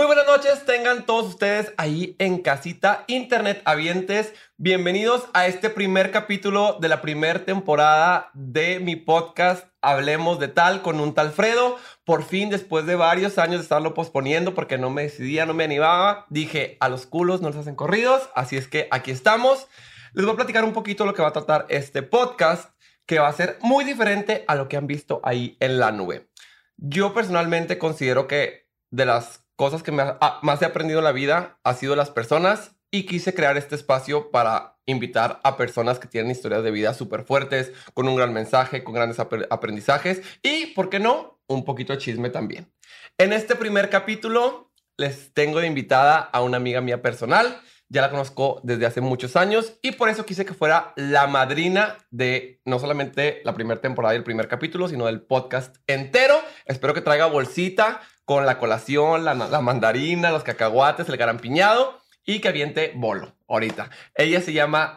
Muy buenas noches, tengan todos ustedes ahí en casita, internet avientes. Bienvenidos a este primer capítulo de la primera temporada de mi podcast Hablemos de tal con un tal Fredo. Por fin, después de varios años de estarlo posponiendo porque no me decidía, no me animaba, dije a los culos no les hacen corridos. Así es que aquí estamos. Les voy a platicar un poquito lo que va a tratar este podcast, que va a ser muy diferente a lo que han visto ahí en la nube. Yo personalmente considero que de las cosas que ah, más he aprendido en la vida ha sido las personas y quise crear este espacio para invitar a personas que tienen historias de vida súper fuertes, con un gran mensaje, con grandes aprendizajes y, ¿por qué no?, un poquito de chisme también. En este primer capítulo les tengo de invitada a una amiga mía personal. Ya la conozco desde hace muchos años y por eso quise que fuera la madrina de no solamente la primera temporada y el primer capítulo, sino del podcast entero. Espero que traiga bolsita con la colación, la, mandarina, los cacahuates, el garampiñado y que aviente bolo ahorita. Ella se llama...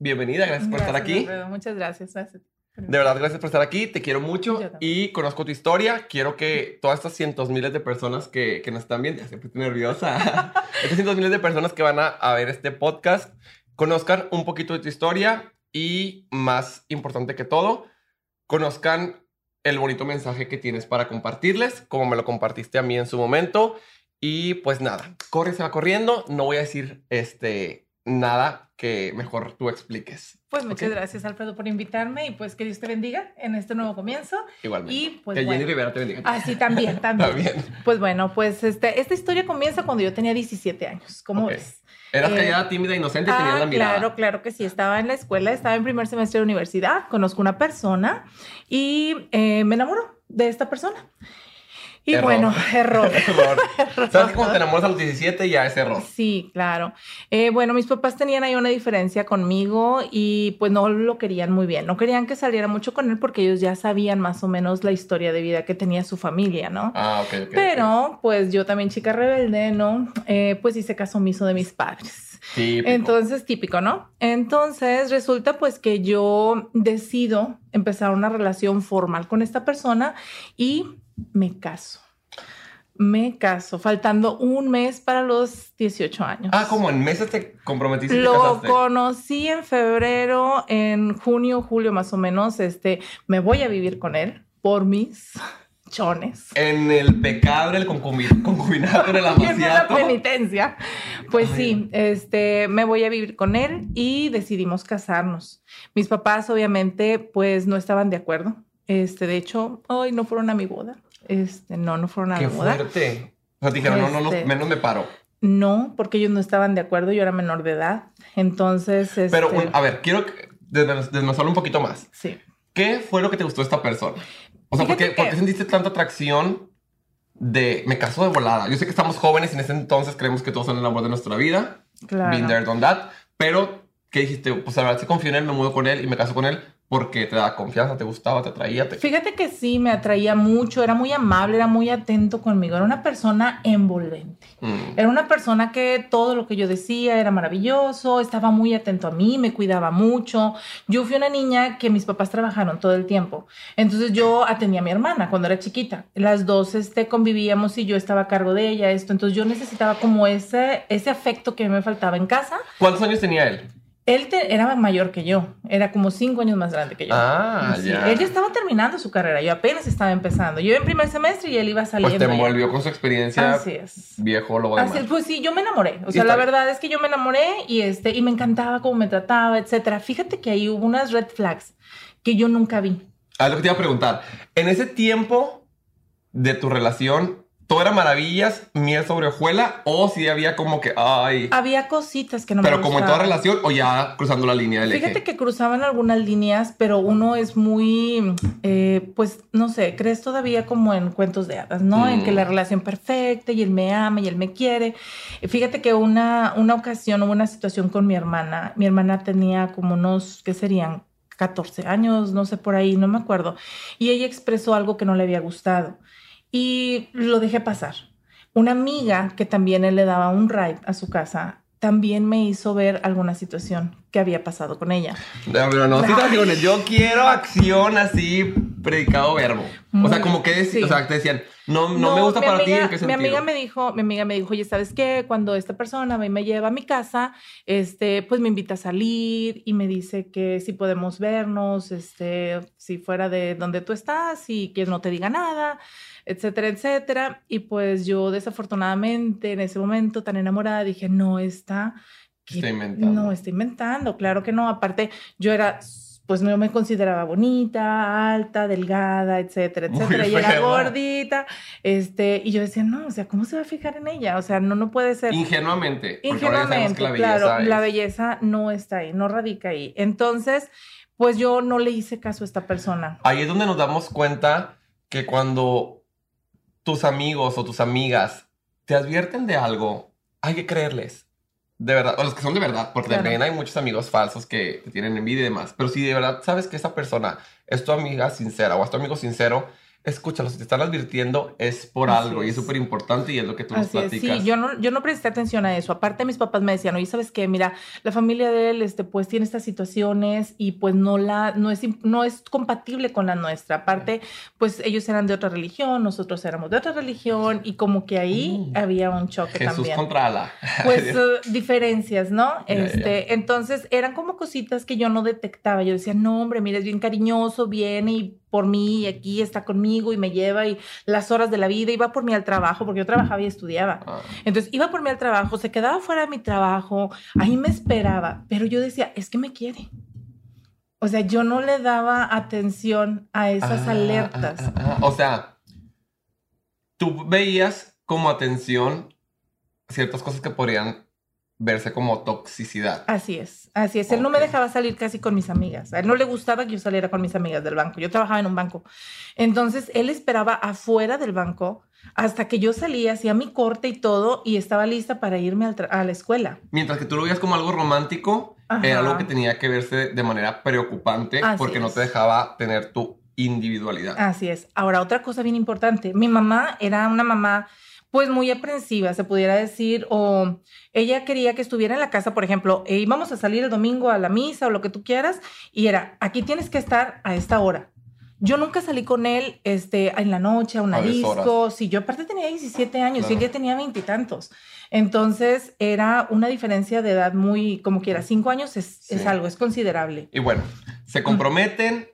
Bienvenida, gracias, por estar aquí. Muchas gracias. De verdad, gracias por estar aquí. Te quiero mucho y conozco tu historia. Quiero que todas estas cientos miles de personas que, que nos están viendo, siempre estoy nerviosa, estas cientos miles de personas que van a, a ver este podcast, conozcan un poquito de tu historia y, más importante que todo, conozcan el bonito mensaje que tienes para compartirles, como me lo compartiste a mí en su momento. Y pues nada, corre, se va corriendo. No voy a decir este nada que mejor tú expliques. Pues muchas gracias, Alfredo, por invitarme y pues que Dios te bendiga en este nuevo comienzo. Igualmente. Y pues que Jenny Rivera te bendiga. Ah, sí, también, también. Pues bueno, pues este, esta historia comienza cuando yo tenía 17 años. ¿Cómo ves? Eras eh, callada, tímida, inocente tenías la ah, mirada. Claro, claro que sí. Estaba en la escuela, estaba en primer semestre de universidad, conozco una persona y eh, me enamoro de esta persona. Y bueno, error. error. ¿Sabes cómo te enamoras a los 17 y ya es error? Sí, claro. Eh, bueno, mis papás tenían ahí una diferencia conmigo y pues no lo querían muy bien. No querían que saliera mucho con él porque ellos ya sabían más o menos la historia de vida que tenía su familia, ¿no? Ah, ok, ok. Pero pues yo también, chica rebelde, ¿no? Eh, pues hice caso omiso de mis padres. Típico. Entonces, típico, ¿no? Entonces, resulta pues que yo decido empezar una relación formal con esta persona y me caso. Me caso, faltando un mes para los 18 años. Ah, como en meses te comprometiste. Lo conocí en febrero, en junio, julio más o menos. Este, me voy a vivir con él por mis chones. En el pecado, el concubinato, en el amaciato. en la penitencia. Pues sí, este, me voy a vivir con él y decidimos casarnos. Mis papás, obviamente, pues no estaban de acuerdo. Este, de hecho, hoy no fueron a mi boda. Este, no, no fueron a Qué la boda. fuerte. O sea, dijeron, no, no, no, este, menos me paro. No, porque ellos no estaban de acuerdo, yo era menor de edad. Entonces, este... Pero, a ver, quiero desmenuzarlo un poquito más. Sí. ¿Qué fue lo que te gustó de esta persona? O sea, ¿por qué, sentiste tanta atracción de me caso de volada? Yo sé que estamos jóvenes y en ese entonces creemos que todos son el amor de nuestra vida. Claro. Been there, done that. Pero, ¿qué dijiste? Pues a ver, si confío en él, me mudo con él y me caso con él porque te da confianza, te gustaba, te atraía. Te... Fíjate que sí, me atraía mucho, era muy amable, era muy atento conmigo, era una persona envolvente. Mm. Era una persona que todo lo que yo decía era maravilloso, estaba muy atento a mí, me cuidaba mucho. Yo fui una niña que mis papás trabajaron todo el tiempo, entonces yo atendía a mi hermana cuando era chiquita. Las dos este, convivíamos y yo estaba a cargo de ella, esto, entonces yo necesitaba como ese, ese afecto que me faltaba en casa. ¿Cuántos años tenía él? Él era mayor que yo, era como cinco años más grande que yo. Ah, ya. Él ya estaba terminando su carrera, yo apenas estaba empezando. Yo en primer semestre y él iba saliendo. Pues te envolvió con su experiencia. Así es. Viejo, lo. Así es, pues sí, yo me enamoré. O sea, la verdad es que yo me enamoré y, este, y me encantaba cómo me trataba, etcétera. Fíjate que ahí hubo unas red flags que yo nunca vi. Ah, lo que te iba a preguntar. En ese tiempo de tu relación, todo era maravillas, miel sobre hojuela, o si había como que, ay. Había cositas que no pero me Pero como en toda relación, o ya cruzando la línea del Fíjate que cruzaban algunas líneas, pero uno es muy, eh, pues, no sé, crees todavía como en cuentos de hadas, ¿no? En que la mm. relación perfecta y él me ama y él me quiere. Fíjate que una, una ocasión hubo una situación con mi hermana. Mi hermana tenía como unos, ¿qué serían? 14 años, no sé por ahí, no me acuerdo. Y ella expresó algo que no le había gustado y lo dejé pasar. Una amiga que también él le daba un ride a su casa también me hizo ver alguna situación que había pasado con ella. No, pero no situaciones, yo quiero acción así, predicado verbo. O sea, como que o sea, te decían, no, no, me gusta para ti, ¿en qué sentido? Mi amiga me dijo, mi amiga me dijo, oye, ¿sabes qué? Cuando esta persona me, me lleva a mi casa, este, pues me invita a salir y me dice que si podemos vernos, este, si fuera de donde tú estás y que no te diga nada etcétera, etcétera. Y pues yo desafortunadamente en ese momento tan enamorada dije, no está... Está inventando. No, está inventando, claro que no. Aparte, yo era pues no me consideraba bonita, alta, delgada, etcétera, etcétera. y era gordita, este, y yo decía, no, o sea, ¿cómo se va a fijar en ella? O sea, no, no puede ser. Ingenuamente. Ingenuamente, la claro, la belleza no está ahí, no radica ahí. Entonces, pues yo no le hice caso a esta persona. Ahí es donde nos damos cuenta que cuando tus amigos o tus amigas te advierten de algo, hay que creerles. De verdad, o los que son de verdad, porque también hay muchos amigos falsos que te tienen envidia y demás. Pero si de verdad sabes que esa persona es tu amiga sincera o es tu amigo sincero, escúchalo, si te están advirtiendo es por algo y es súper importante y es lo que tú nos platicas. Sí, yo no, yo no presté atención a eso. Aparte, mis papás me decían, oye, ¿sabes qué? Mira, la familia de él, este, pues tiene estas situaciones y pues no la, no es, no es compatible con la nuestra. Aparte, pues ellos eran de otra religión, nosotros éramos de otra religión y como que ahí mm. había un choque Jesús también. contra Ala. Pues uh, diferencias, ¿no? este, entonces eran como cositas que yo no detectaba. Yo decía, no, hombre, mira, es bien cariñoso, viene y por mí y aquí está conmigo y me lleva y las horas de la vida, iba por mí al trabajo, porque yo trabajaba y estudiaba. Ah. Entonces iba por mí al trabajo, se quedaba fuera de mi trabajo, ahí me esperaba, pero yo decía, es que me quiere. O sea, yo no le daba atención a esas ah, alertas. Ah, o sea, tú veías como atención ciertas cosas que podrían verse como toxicidad. Así es, así es. Él no me dejaba salir casi con mis amigas. A él no le gustaba que yo saliera con mis amigas del banco. Yo trabajaba en un banco. Entonces, él esperaba afuera del banco hasta que yo salía, hacía mi corte y todo, y estaba lista para irme a la escuela. Mientras que tú lo veías como algo romántico, era algo que tenía que verse de manera preocupante porque no te dejaba tener tu individualidad. Así es. Ahora, otra cosa bien importante. Mi mamá era una mamá pues muy aprensiva, se pudiera decir, o ella quería que estuviera en la casa, por ejemplo, e íbamos a salir el domingo a la misa o lo que tú quieras, y era, aquí tienes que estar a esta hora. Yo nunca salí con él este, en la noche a una disco. Sí, yo aparte tenía 17 años y él ya tenía veintitantos. Entonces era una diferencia de edad muy, como quiera, cinco años es, es algo, es considerable. Y bueno, se comprometen,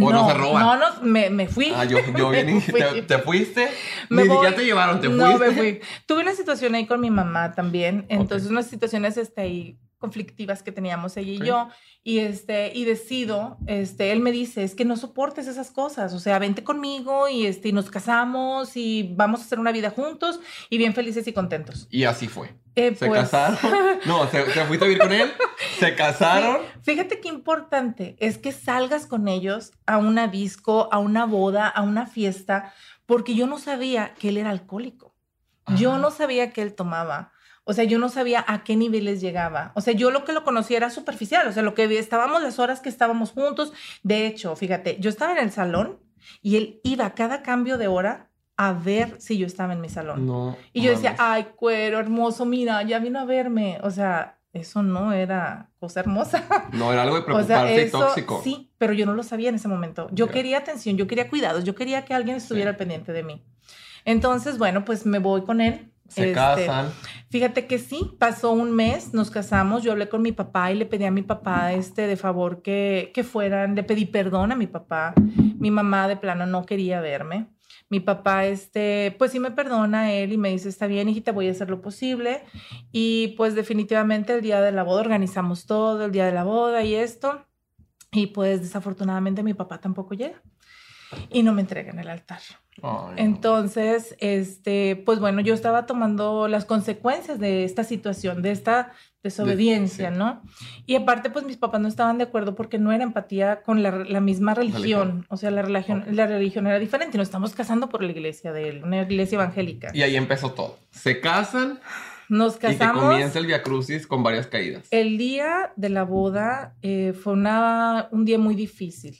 ¿O no, se roban? No, no, me, me fui. Ah, yo, yo vine, te, te, fuiste. Me Ni siquiera te llevaron, te fuiste. No, me fui. Tuve una situación ahí con mi mamá también. Entonces, unas situaciones este, ahí conflictivas que teníamos ella y yo y este y decido este él me dice es que no soportes esas cosas o sea vente conmigo y este y nos casamos y vamos a hacer una vida juntos y bien felices y contentos y así fue. Eh, se pues. casaron no se, fuiste a vivir con él se casaron fíjate qué importante es que salgas con ellos a una disco a una boda a una fiesta porque yo no sabía que él era alcohólico. Yo no sabía que él tomaba o sea, yo no sabía a qué niveles llegaba. O sea, yo lo que lo conocía era superficial. O sea, lo que estábamos las horas que estábamos juntos. De hecho, fíjate, yo estaba en el salón y él iba a cada cambio de hora a ver si yo estaba en mi salón. No. Y yo decía, ay, cuero hermoso, mira, ya vino a verme. O sea, eso no era cosa hermosa. No, era algo de preocuparse tóxico. Sí, pero yo no lo sabía en ese momento. Yo quería atención, yo quería cuidados, yo quería que alguien estuviera pendiente de mí. Entonces, bueno, pues me voy con él se este, casan. Fíjate que sí, pasó un mes, nos casamos, yo hablé con mi papá y le pedí a mi papá este de favor que, que fueran, le pedí perdón a mi papá. Mi mamá de plano no quería verme. Mi papá, este, pues sí me perdona él y me dice, está bien, hijita, voy a hacer lo posible. Y pues definitivamente el día de la boda organizamos todo, el día de la boda y esto. Y pues desafortunadamente mi papá tampoco llega y no me entrega en el altar. Entonces, este, pues bueno, yo estaba tomando las consecuencias de esta situación, de esta desobediencia, ¿no? Y aparte, pues mis papás no estaban de acuerdo porque no era empatía con la, misma religión. O sea, la religión, la religión era diferente. Nos estamos casando por la iglesia de él, una iglesia evangélica. Y ahí empezó todo. Se casan. Nos casamos. Y comienza el Via Crucis con varias caídas. El día de la boda eh, fue una, un día muy difícil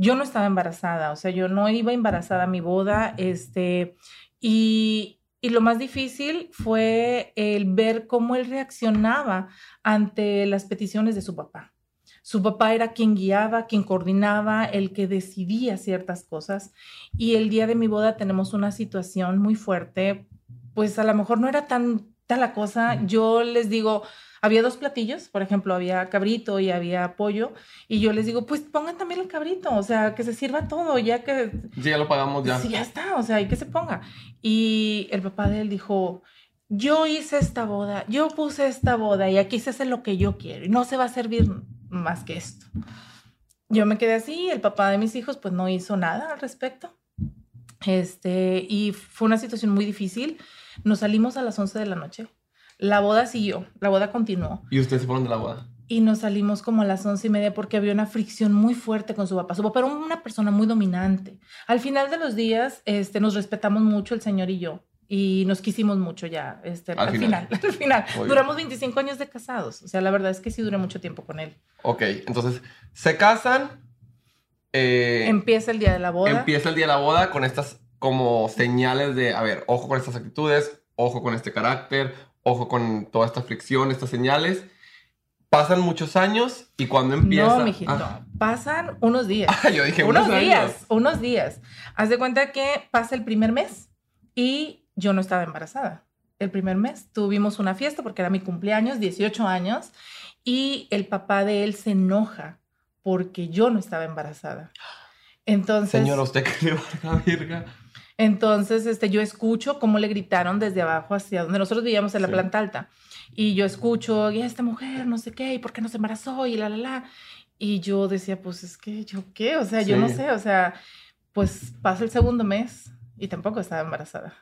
yo no estaba embarazada, o sea, yo no iba embarazada a mi boda, este, y y lo más difícil fue el ver cómo él reaccionaba ante las peticiones de su papá. Su papá era quien guiaba, quien coordinaba, el que decidía ciertas cosas. Y el día de mi boda tenemos una situación muy fuerte, pues a lo mejor no era tan tal la cosa. Yo les digo, había dos platillos, por ejemplo, había cabrito y había pollo, y yo les digo, pues pongan también el cabrito, o sea, que se sirva todo, ya que... Sí, ya lo pagamos ya. Sí, ya está, o sea, y que se ponga. Y el papá de él dijo, yo hice esta boda, yo puse esta boda y aquí se hace lo que yo quiero y no se va a servir más que esto. Yo me quedé así, el papá de mis hijos pues no hizo nada al respecto. Este, y fue una situación muy difícil. Nos salimos a las 11 de la noche la boda siguió, la boda continuó. ¿Y ustedes se fueron de la boda? Y nos salimos como a las once y media porque había una fricción muy fuerte con su papá. Su papá era una persona muy dominante. Al final de los días, este, nos respetamos mucho el señor y yo. Y nos quisimos mucho ya, este, al, final. al final. Duramos 25 años de casados. O sea, la verdad es que sí duré mucho tiempo con él. Ok, entonces, se casan. Eh, empieza el día de la boda. Empieza el día de la boda con estas como señales de, a ver, ojo con estas actitudes, ojo con este carácter, ojo con toda esta fricción, estas señales. Pasan muchos años y cuando empieza... No, mijito, ah. pasan unos días. Ah, yo dije unos, días. Unos días. Haz de cuenta que pasa el primer mes y yo no estaba embarazada. El primer mes tuvimos una fiesta porque era mi cumpleaños, 18 años, y el papá de él se enoja porque yo no estaba embarazada. Entonces... Señor, ¿usted qué le va virga? Entonces, este, yo escucho cómo le gritaron desde abajo hacia donde nosotros vivíamos en la planta alta. Y yo escucho, y esta mujer, no sé qué, y por qué no se embarazó, y la, la, la. Y yo decía, pues es que yo qué, o sea, yo no sé, o sea, pues pasa el segundo mes y tampoco estaba embarazada.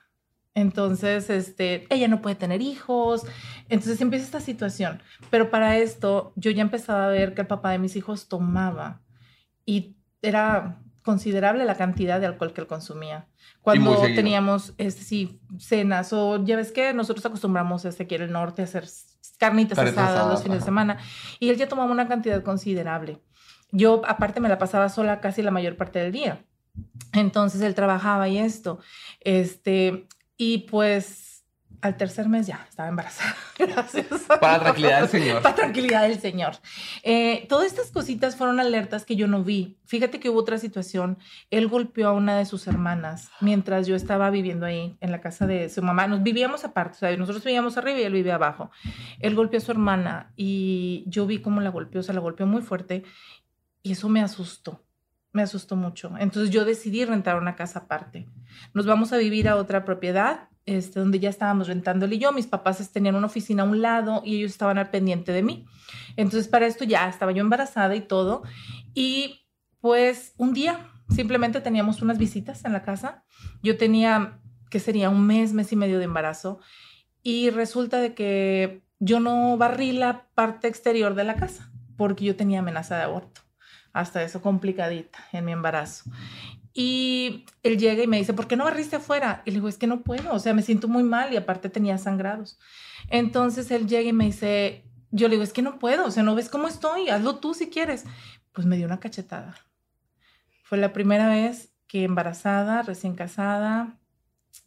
Entonces, este, ella no puede tener hijos. Entonces empieza esta situación. Pero para esto, yo ya empezaba a ver que el papá de mis hijos tomaba y era considerable la cantidad de alcohol que él consumía. Cuando teníamos, este, sí, cenas o ya ves que nosotros acostumbramos este, aquí en el norte a hacer carnitas asadas los fines de semana y él ya tomaba una cantidad considerable. Yo aparte me la pasaba sola casi la mayor parte del día. Entonces él trabajaba y esto. Este, y pues al tercer mes ya estaba embarazada. Gracias. Para tranquilidad del Señor. Para tranquilidad del Señor. Eh, todas estas cositas fueron alertas que yo no vi. Fíjate que hubo otra situación. Él golpeó a una de sus hermanas mientras yo estaba viviendo ahí en la casa de su mamá. Nos vivíamos aparte, o sea, nosotros vivíamos arriba y él vivía abajo. Él golpeó a su hermana y yo vi cómo la golpeó, o sea, la golpeó muy fuerte y eso me asustó me asustó mucho. Entonces yo decidí rentar una casa aparte. Nos vamos a vivir a otra propiedad este, donde ya estábamos rentándole y yo. Mis papás tenían una oficina a un lado y ellos estaban al pendiente de mí. Entonces, para esto ya estaba yo embarazada y todo. Y pues un día simplemente teníamos unas visitas en la casa. Yo tenía, que sería un mes, mes y medio de embarazo. Y resulta de que yo no barrí la parte exterior de la casa porque yo tenía amenaza de aborto. Hasta eso complicadita en mi embarazo. Y él llega y me dice, ¿por qué no barriste afuera? Y le digo, es que no puedo, o sea, me siento muy mal y aparte tenía sangrados. Entonces él llega y me dice, yo le digo, es que no puedo, o sea, no ves cómo estoy, hazlo tú si quieres. Pues me dio una cachetada. Fue la primera vez que embarazada, recién casada,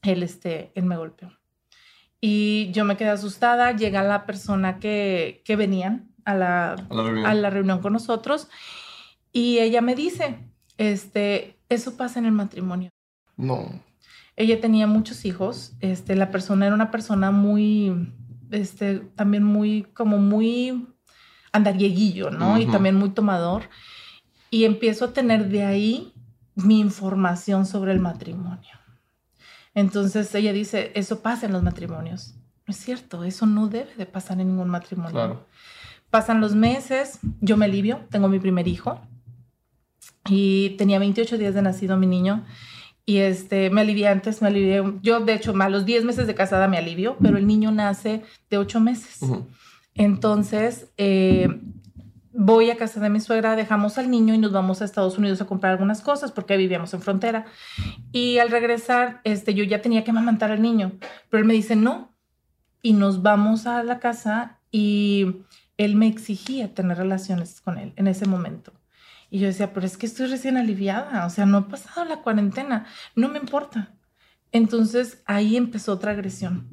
él, este, él me golpeó. Y yo me quedé asustada, llega la persona que, que venían a la, a la reunión con nosotros y ella me dice, este, eso pasa en el matrimonio. No. Ella tenía muchos hijos. Este, la persona era una persona muy, este, también muy, como muy andarieguillo, ¿no? Y también muy tomador. Y empiezo a tener de ahí mi información sobre el matrimonio. Entonces ella dice, eso pasa en los matrimonios. No es cierto, eso no debe de pasar en ningún matrimonio. Claro. Pasan los meses, yo me alivio, tengo mi primer hijo y tenía 28 días de nacido mi niño. Y este, me alivié antes, me alivié. Yo, de hecho, a los 10 meses de casada me alivio, pero el niño nace de 8 meses. Entonces, eh, voy a casa de mi suegra, dejamos al niño y nos vamos a Estados Unidos a comprar algunas cosas porque vivíamos en frontera. Y al regresar, este, yo ya tenía que amamantar al niño, pero él me dice no. Y nos vamos a la casa y él me exigía tener relaciones con él en ese momento. Y yo decía, pero es que estoy recién aliviada, o sea, no he pasado la cuarentena, no me importa. Entonces ahí empezó otra agresión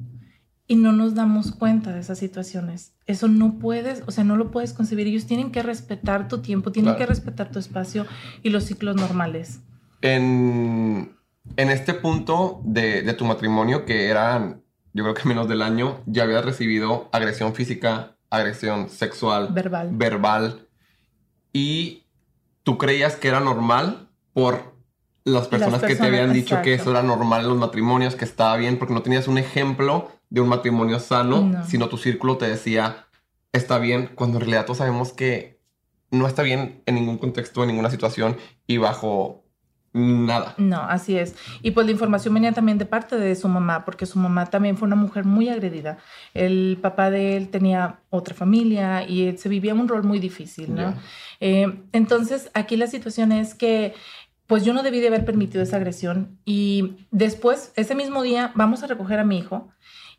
y no nos damos cuenta de esas situaciones. Eso no puedes, o sea, no lo puedes concebir. Ellos tienen que respetar tu tiempo, tienen que respetar tu espacio y los ciclos normales. En, en este punto de, de, tu matrimonio, que eran, yo creo que menos del año, ya habías recibido agresión física, agresión sexual, verbal. verbal y tú creías que era normal por las personas, que te habían dicho que eso era normal en los matrimonios, que estaba bien, porque no tenías un ejemplo de un matrimonio sano, sino tu círculo te decía, está bien, cuando en realidad todos sabemos que no está bien en ningún contexto, en ninguna situación y bajo nada. No, así es. Y pues la información venía también de parte de su mamá, porque su mamá también fue una mujer muy agredida. El papá de él tenía otra familia y se vivía un rol muy difícil, ¿no? Eh, entonces, aquí la situación es que pues yo no debí de haber permitido esa agresión y después, ese mismo día, vamos a recoger a mi hijo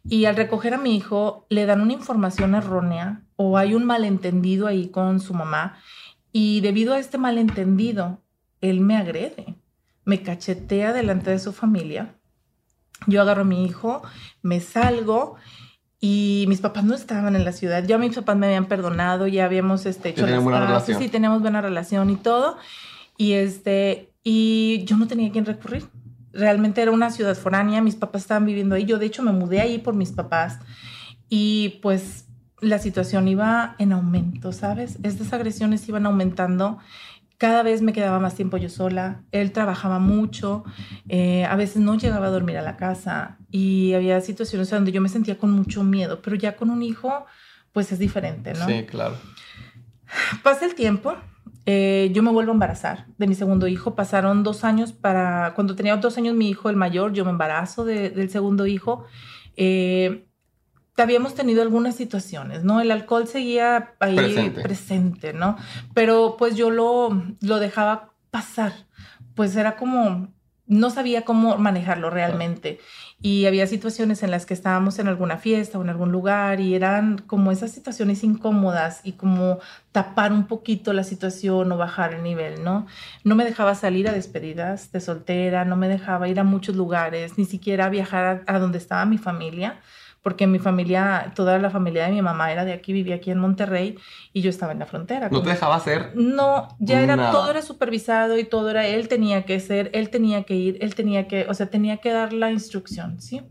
y al recoger a mi hijo le dan una información errónea o hay un malentendido ahí con su mamá y debido a este malentendido, él me agrede, me cachetea delante de su familia. Yo agarro a mi hijo, me salgo y mis papás no estaban en la ciudad. Ya mis papás me habían perdonado, ya habíamos este, hecho las buena relación. Sí, teníamos buena relación y todo. Y este, y yo no tenía a quién recurrir realmente era una ciudad foránea, mis papás estaban viviendo ahí, yo de hecho me mudé ahí por mis papás y pues la situación iba en aumento, ¿sabes? Estas agresiones iban aumentando. Cada vez me quedaba más tiempo yo sola. Él trabajaba mucho. Eh, a veces no llegaba a dormir a la casa. Y había situaciones donde yo me sentía con mucho miedo. Pero ya con un hijo, pues es diferente, ¿no? Sí, claro. Pasa el tiempo. Eh, yo me vuelvo a embarazar de mi segundo hijo. Pasaron dos años para, cuando tenía dos años mi hijo, el mayor, yo me embarazo del segundo hijo. Eh, habíamos tenido algunas situaciones, ¿no? El alcohol seguía ahí presente, ¿no? Pero pues yo lo, lo dejaba pasar. Pues era como, no sabía cómo manejarlo realmente y había situaciones en las que estábamos en alguna fiesta o en algún lugar y eran como esas situaciones incómodas y como tapar un poquito la situación o bajar el nivel, ¿no? No me dejaba salir a despedidas de soltera, no me dejaba ir a muchos lugares, ni siquiera viajar a, a donde estaba mi familia porque mi familia, toda la familia de mi mamá era de aquí, vivía aquí en Monterrey y yo estaba en la frontera. ¿No te dejaba hacer? No, ya era, todo era supervisado y todo era, él tenía que ser, él tenía que ir, él tenía que, o sea, tenía que dar la instrucción, ¿sí?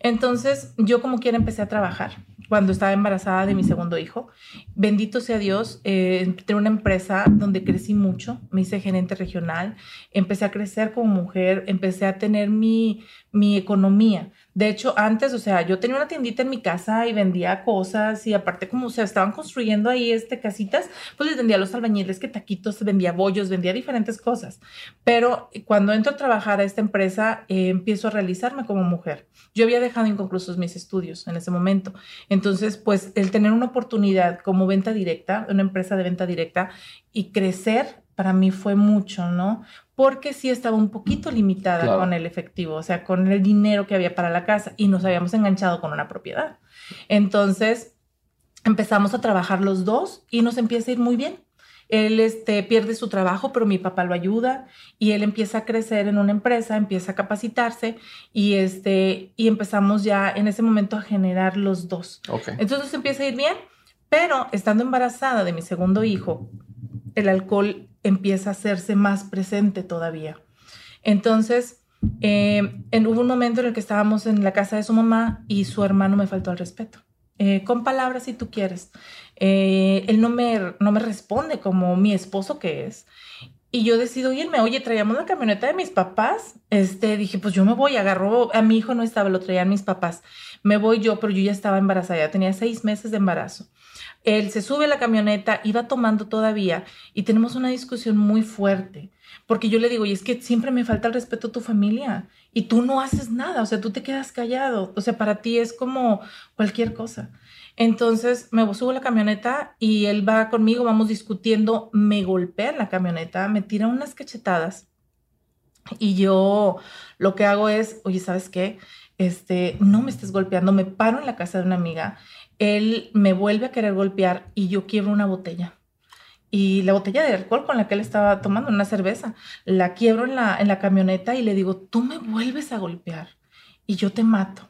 Entonces, yo como quiera empecé a trabajar cuando estaba embarazada de mi segundo hijo. Bendito sea Dios, eh, una empresa donde crecí mucho, me hice gerente regional, empecé a crecer como mujer, empecé a tener mi, mi economía. De hecho, antes, o sea, yo tenía una tiendita en mi casa y vendía cosas y aparte como, o sea, estaban construyendo ahí este casitas, pues vendía a los albañiles que taquitos, vendía bollos, vendía diferentes cosas. Pero cuando entro a trabajar a esta empresa, eh, empiezo a realizarme como mujer. Yo había dejado inconclusos mis estudios en ese momento. Entonces, pues el tener una oportunidad como venta directa, una empresa de venta directa y crecer para mí fue mucho, ¿no? Porque sí estaba un poquito limitada con el efectivo, o sea, con el dinero que había para la casa y nos habíamos enganchado con una propiedad. Entonces, empezamos a trabajar los dos y nos empieza a ir muy bien. Él este, pierde su trabajo, pero mi papá lo ayuda y él empieza a crecer en una empresa, empieza a capacitarse y, este, y empezamos ya en ese momento a generar los dos. Entonces empieza a ir bien, pero estando embarazada de mi segundo hijo, el alcohol empieza a hacerse más presente todavía. Entonces, eh, en, hubo un momento en el que estábamos en la casa de su mamá y su hermano me faltó al respeto. Eh, con palabras si tú quieres. Eh, él no me, no me responde como mi esposo que es. Y yo decido irme. Oye, traíamos la camioneta de mis papás. Este, dije, pues yo me voy. Agarró, a mi hijo no estaba, lo traían mis papás. Me voy yo, pero yo ya estaba embarazada, ya tenía seis meses de embarazo. Él se sube a la camioneta, iba tomando todavía y tenemos una discusión muy fuerte, porque yo le digo, y es que siempre me falta el respeto a tu familia y tú no haces nada, o sea, tú te quedas callado, o sea, para ti es como cualquier cosa. Entonces me subo a la camioneta y él va conmigo, vamos discutiendo, me golpea en la camioneta, me tira unas cachetadas y yo lo que hago es, oye, ¿sabes qué? Este, no me estés golpeando, me paro en la casa de una amiga él me vuelve a querer golpear y yo quiebro una botella. Y la botella de alcohol con la que él estaba tomando, una cerveza, la quiebro en la, en la camioneta y le digo, tú me vuelves a golpear. y yo te mato.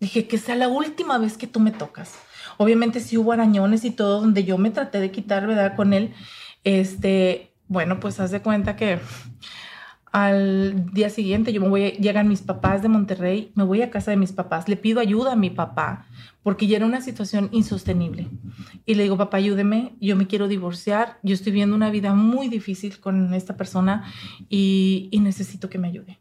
Dije, que sea la última vez que tú me tocas. Obviamente sí hubo arañones y todo donde yo me traté de quitar, ¿verdad? Con él. Este, bueno, pues haz de cuenta que al día siguiente yo me voy, llegan mis papás de Monterrey, me voy a casa de mis papás, le pido ayuda a mi papá porque ya era una situación insostenible. Y le digo, papá, ayúdeme, yo me quiero divorciar, yo estoy viendo una vida muy difícil con esta persona y, y necesito que me ayude.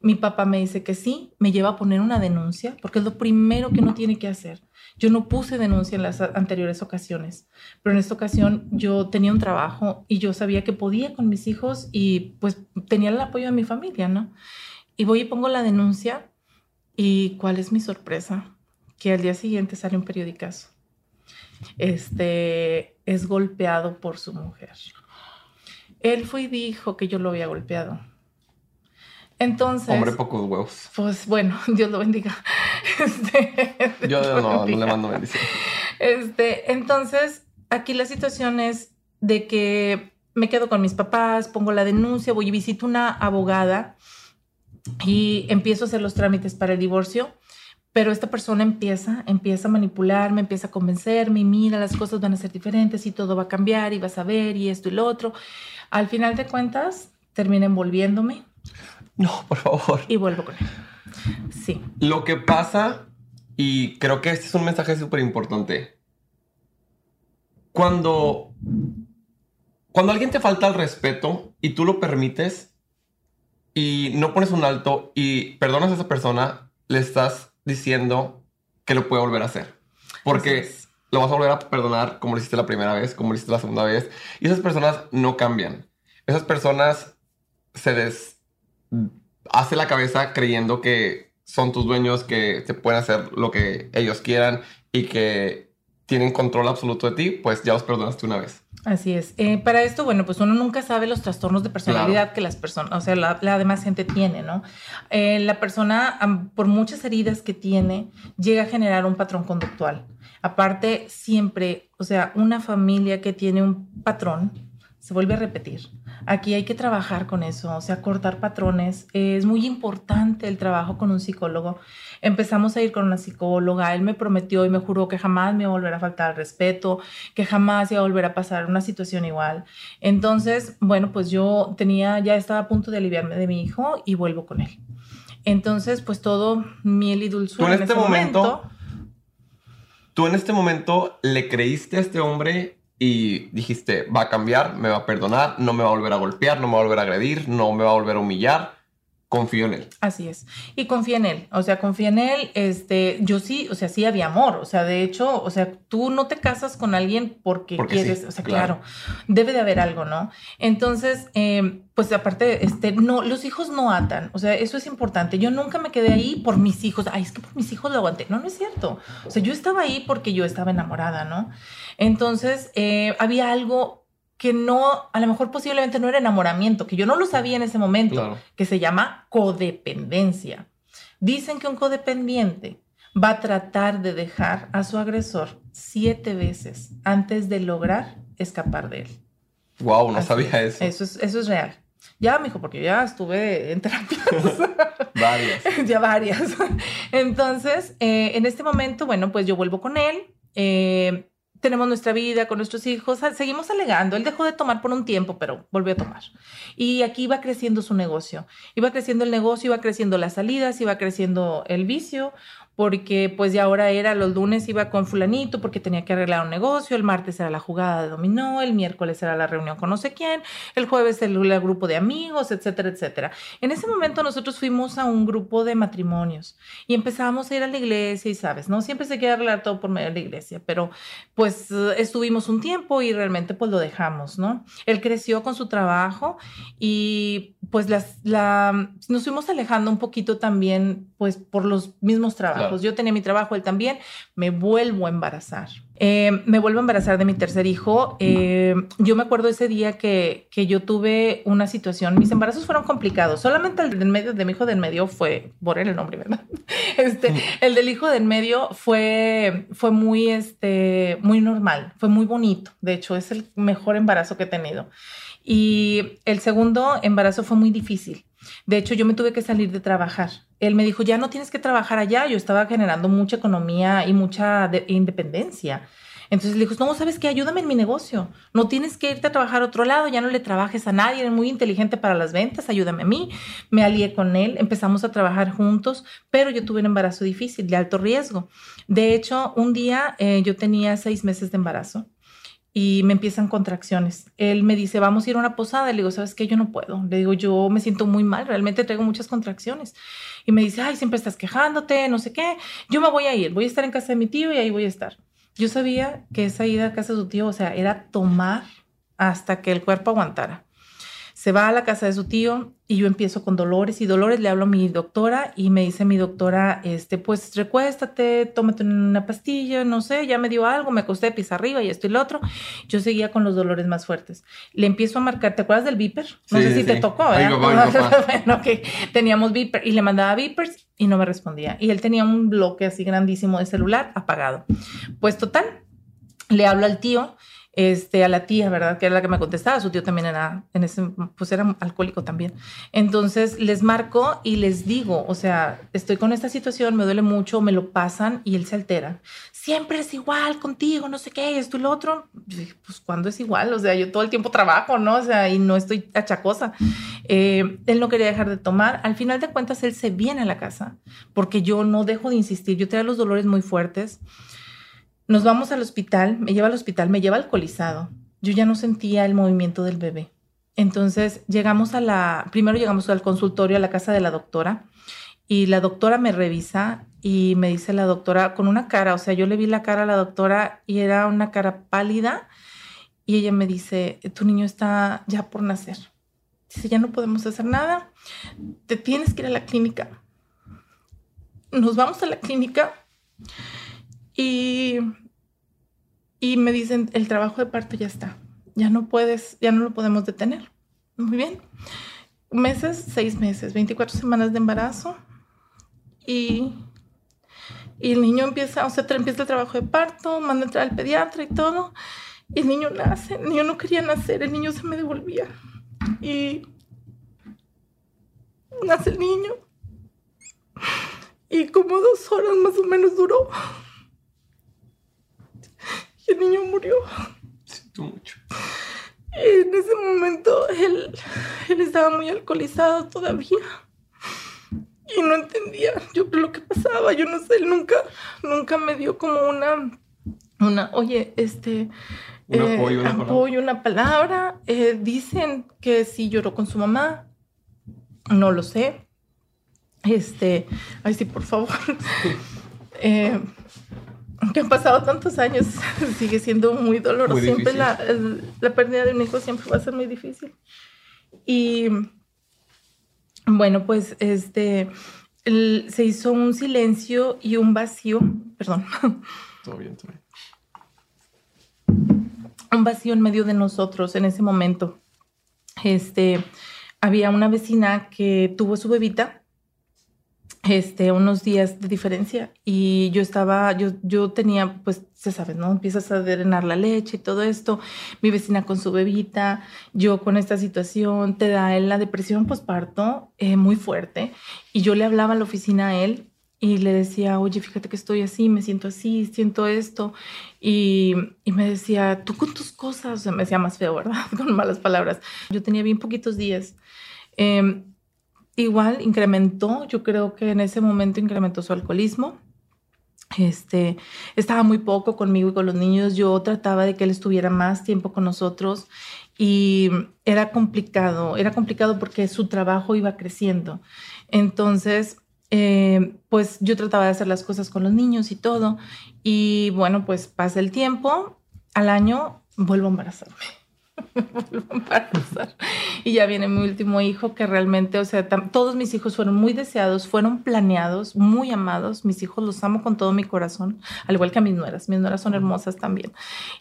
Mi papá me dice que sí, me lleva a poner una denuncia, porque es lo primero que uno tiene que hacer. Yo no puse denuncia en las anteriores ocasiones, pero en esta ocasión yo tenía un trabajo y yo sabía que podía con mis hijos y pues tenía el apoyo de mi familia, ¿no? Y voy y pongo la denuncia y ¿cuál es mi sorpresa? Que al día siguiente sale un periodicazo. Este es golpeado por su mujer. Él fue y dijo que yo lo había golpeado. Entonces. Hombre, pocos huevos. Pues bueno, Dios lo bendiga. Este, Yo no, no le mando bendición. Este, entonces, aquí la situación es de que me quedo con mis papás, pongo la denuncia, voy y visito una abogada y empiezo a hacer los trámites para el divorcio. Pero esta persona empieza, empieza a manipularme, empieza a convencerme y mira, las cosas van a ser diferentes y todo va a cambiar y vas a ver y esto y lo otro. Al final de cuentas, termina envolviéndome. No, por favor. Y vuelvo con él. Sí. Lo que pasa, y creo que este es un mensaje súper importante. Cuando, cuando alguien te falta el respeto y tú lo permites y no pones un alto y perdonas a esa persona, le estás diciendo que lo puede volver a hacer. Porque lo vas a volver a perdonar como lo hiciste la primera vez, como lo hiciste la segunda vez. Y esas personas no cambian. Esas personas se des hace la cabeza creyendo que son tus dueños, que te pueden hacer lo que ellos quieran y que tienen control absoluto de ti, pues ya los perdonaste una vez. Así es. Eh, para esto, bueno, pues uno nunca sabe los trastornos de personalidad que las personas, o sea, la, la, demás gente tiene, ¿no? Eh, la persona, por muchas heridas que tiene, llega a generar un patrón conductual. Aparte, siempre, o sea, una familia que tiene un patrón, se vuelve a repetir. Aquí hay que trabajar con eso, o sea, cortar patrones. Es muy importante el trabajo con un psicólogo. Empezamos a ir con una psicóloga, él me prometió y me juró que jamás me iba a volver a faltar al respeto, que jamás iba a volver a pasar una situación igual. Entonces, bueno, pues yo tenía, ya estaba a punto de aliviarme de mi hijo y vuelvo con él. Entonces, pues todo miel y dulzura. ¿Tú en, este momento, tú en este momento le creíste a este hombre y dijiste, va a cambiar, me va a perdonar, no me va a volver a golpear, no me va a volver a agredir, no me va a volver a humillar, confío en él. Así es. Y confía en él. O sea, confía en él. Este, yo sí, o sea, sí había amor. O sea, de hecho, o sea, tú no te casas con alguien porque, quieres. o sea, claro. debe de haber algo, ¿no? Entonces, eh, pues aparte, este, no, los hijos no atan. O sea, eso es importante. Yo nunca me quedé ahí por mis hijos. Ay, es que por mis hijos lo aguanté. No, no es cierto. O sea, yo estaba ahí porque yo estaba enamorada, ¿no? Entonces, eh, había algo que no, a lo mejor posiblemente no era enamoramiento, que yo no lo sabía en ese momento, que se llama codependencia. Dicen que un codependiente va a tratar de dejar a su agresor siete veces antes de lograr escapar de él. Wow, no sabía eso. Eso es, eso es real. Ya, mijo, porque ya estuve en terapia. varias. ya varias. Entonces, eh, en este momento, bueno, pues yo vuelvo con él. Eh, tenemos nuestra vida con nuestros hijos, seguimos alegando. Él dejó de tomar por un tiempo, pero volvió a tomar. Y aquí iba creciendo su negocio. Iba creciendo el negocio, iba creciendo las salidas, iba creciendo el vicio porque pues ya ahora era los lunes iba con fulanito porque tenía que arreglar un negocio, el martes era la jugada de dominó, el miércoles era la reunión con no sé quién, el jueves el, grupo de amigos, etcétera, etcétera. En ese momento nosotros fuimos a un grupo de matrimonios y empezábamos a ir a la iglesia y sabes, ¿no? Siempre se quiere arreglar todo por medio de la iglesia, pero pues estuvimos un tiempo y realmente pues lo dejamos, ¿no? Él creció con su trabajo y pues las, la, nos fuimos alejando un poquito también pues por los mismos trabajos. Yo tenía mi trabajo, él también. Me vuelvo a embarazar. Eh, me vuelvo a embarazar de mi tercer hijo. Eh, yo me acuerdo ese día que, que, yo tuve una situación, mis embarazos fueron complicados. Solamente el del medio, de mi hijo del medio fue, por el nombre, ¿verdad? Este, el del hijo del medio fue, fue muy, este, muy normal, fue muy bonito. De hecho, es el mejor embarazo que he tenido. Y el segundo embarazo fue muy difícil De hecho, yo me tuve que salir de trabajar. Él me dijo, ya no tienes que trabajar allá. Yo estaba generando mucha economía y mucha independencia. Entonces le dijo, no, ¿sabes qué? Ayúdame en mi negocio. No tienes que irte a trabajar a otro lado, ya no le trabajes a nadie, eres muy inteligente para las ventas, ayúdame a mí. Me alié con él, empezamos a trabajar juntos, pero yo tuve un embarazo difícil, de alto riesgo. De hecho, un día eh, yo tenía seis meses de embarazo y me empiezan contracciones. Él me dice, vamos a ir a una posada. Le digo, ¿sabes qué? Yo no puedo. Le digo, yo me siento muy mal, realmente traigo muchas contracciones. Y me dice, ay, siempre estás quejándote, no sé qué. Yo me voy a ir, voy a estar en casa de mi tío y ahí voy a estar. Yo sabía que esa ida a casa de su tío, o sea, era tomar hasta que el cuerpo aguantara se va a la casa de su tío y yo empiezo con dolores y dolores, le hablo a mi doctora y me dice mi doctora, este, pues recuéstate, tómate una pastilla, no sé, ya me dio algo, me acosté, pisa arriba y esto y lo otro. Yo seguía con los dolores más fuertes. Le empiezo a marcar, ¿te acuerdas del Viper? No sé si te tocó, ¿verdad? bueno, que teníamos Viper y le mandaba Vipers y no me respondía. Y él tenía un bloque así grandísimo de celular apagado. Pues total, le hablo al tío este, a la tía, ¿verdad? Que era la que me contestaba, su tío también era, en ese, pues era alcohólico también. Entonces les marco y les digo, o sea, estoy con esta situación, me duele mucho, me lo pasan y él se altera. Siempre es igual contigo, no sé qué, esto y lo otro. pues cuando es igual, o sea, yo todo el tiempo trabajo, ¿no? O sea, y no estoy achacosa. Eh, él no quería dejar de tomar. Al final de cuentas, él se viene a la casa porque yo no dejo de insistir. Yo tenía los dolores muy fuertes. Nos vamos al hospital, me lleva al hospital, me lleva alcoholizado. Yo ya no sentía el movimiento del bebé. Entonces llegamos a la, primero llegamos al consultorio, a la casa de la doctora, y la doctora me revisa y me dice la doctora con una cara, o sea, yo le vi la cara a la doctora y era una cara pálida y ella me dice, tu niño está ya por nacer. Dice, ya no podemos hacer nada, te tienes que ir a la clínica. Nos vamos a la clínica y, y me dicen, el trabajo de parto ya está, ya no puedes, ya no lo podemos detener. Muy bien. Meses, seis meses, 24 semanas de embarazo y, y el niño empieza, o sea, empieza el trabajo de parto, manda a entrar al pediatra y todo. Y el niño nace, el niño no quería nacer, el niño se me devolvía. Y nace el niño. Y como dos horas más o menos duró y el niño murió. Siento mucho. En ese momento él, él estaba muy alcoholizado todavía y no entendía yo lo que pasaba. Yo no sé, él nunca, nunca me dio como una, una, oye, este, un eh, apoyo, una apoyo, una palabra. Eh, dicen que sí lloró con su mamá. No lo sé. Este, ay sí, por favor. eh, aunque han pasado tantos años, sigue siendo muy doloroso. siempre la, la, pérdida de un hijo siempre va a ser muy difícil. Y bueno, pues este se hizo un silencio y un vacío, perdón. Todo bien, todo bien. Un vacío en medio de nosotros en ese momento. Este, había una vecina que tuvo su bebita este, unos días de diferencia y yo estaba, yo, yo tenía, pues, se sabe, ¿no? Empiezas a drenar la leche y todo esto, mi vecina con su bebita, yo con esta situación, te da la depresión postparto eh, muy fuerte y yo le hablaba a la oficina a él y le decía, oye, fíjate que estoy así, me siento así, siento esto. Y, y me decía, tú con tus cosas, o sea, me decía más feo, ¿verdad? con malas palabras. Yo tenía bien poquitos días. Eh, igual incrementó, yo creo que en ese momento incrementó su alcoholismo. Este, estaba muy poco conmigo y con los niños. Yo trataba de que él estuviera más tiempo con nosotros y era complicado, era complicado porque su trabajo iba creciendo. Entonces, eh, pues yo trataba de hacer las cosas con los niños y todo. Y bueno, pues pasa el tiempo, al año vuelvo a embarazarme. Y ya viene mi último hijo que realmente, o sea, todos mis hijos fueron muy deseados, fueron planeados, muy amados. Mis hijos los amo con todo mi corazón, al igual que a mis nueras. Mis nueras son hermosas también.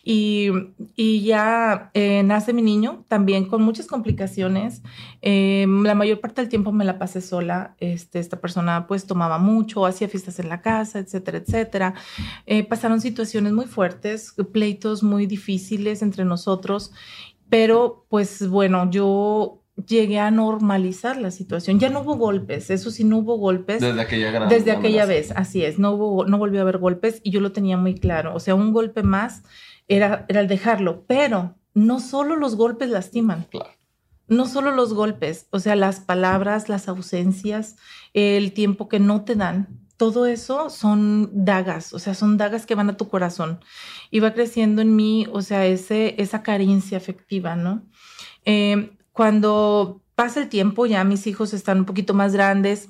Y, y ya eh, nace mi niño, también con muchas complicaciones. Eh, la mayor parte del tiempo me la pasé sola. Este, esta persona pues tomaba mucho, hacía fiestas en la casa, etcétera, etcétera. Eh, pasaron situaciones muy fuertes, pleitos muy difíciles entre nosotros. Pero pues bueno, yo llegué a normalizar la situación. Ya no hubo golpes, eso sí, no hubo golpes. Desde aquella Desde aquella vez, así es, no, hubo, no volvió a haber golpes y yo lo tenía muy claro. O sea, un golpe más era, era el dejarlo, pero no solo los golpes lastiman. Claro. No solo los golpes, o sea, las palabras, las ausencias, el tiempo que no te dan, todo eso son dagas, o sea, son dagas que van a tu corazón. Y va creciendo en mí, o sea, ese, esa carencia afectiva, ¿no? Eh, cuando pasa el tiempo, ya mis hijos están un poquito más grandes,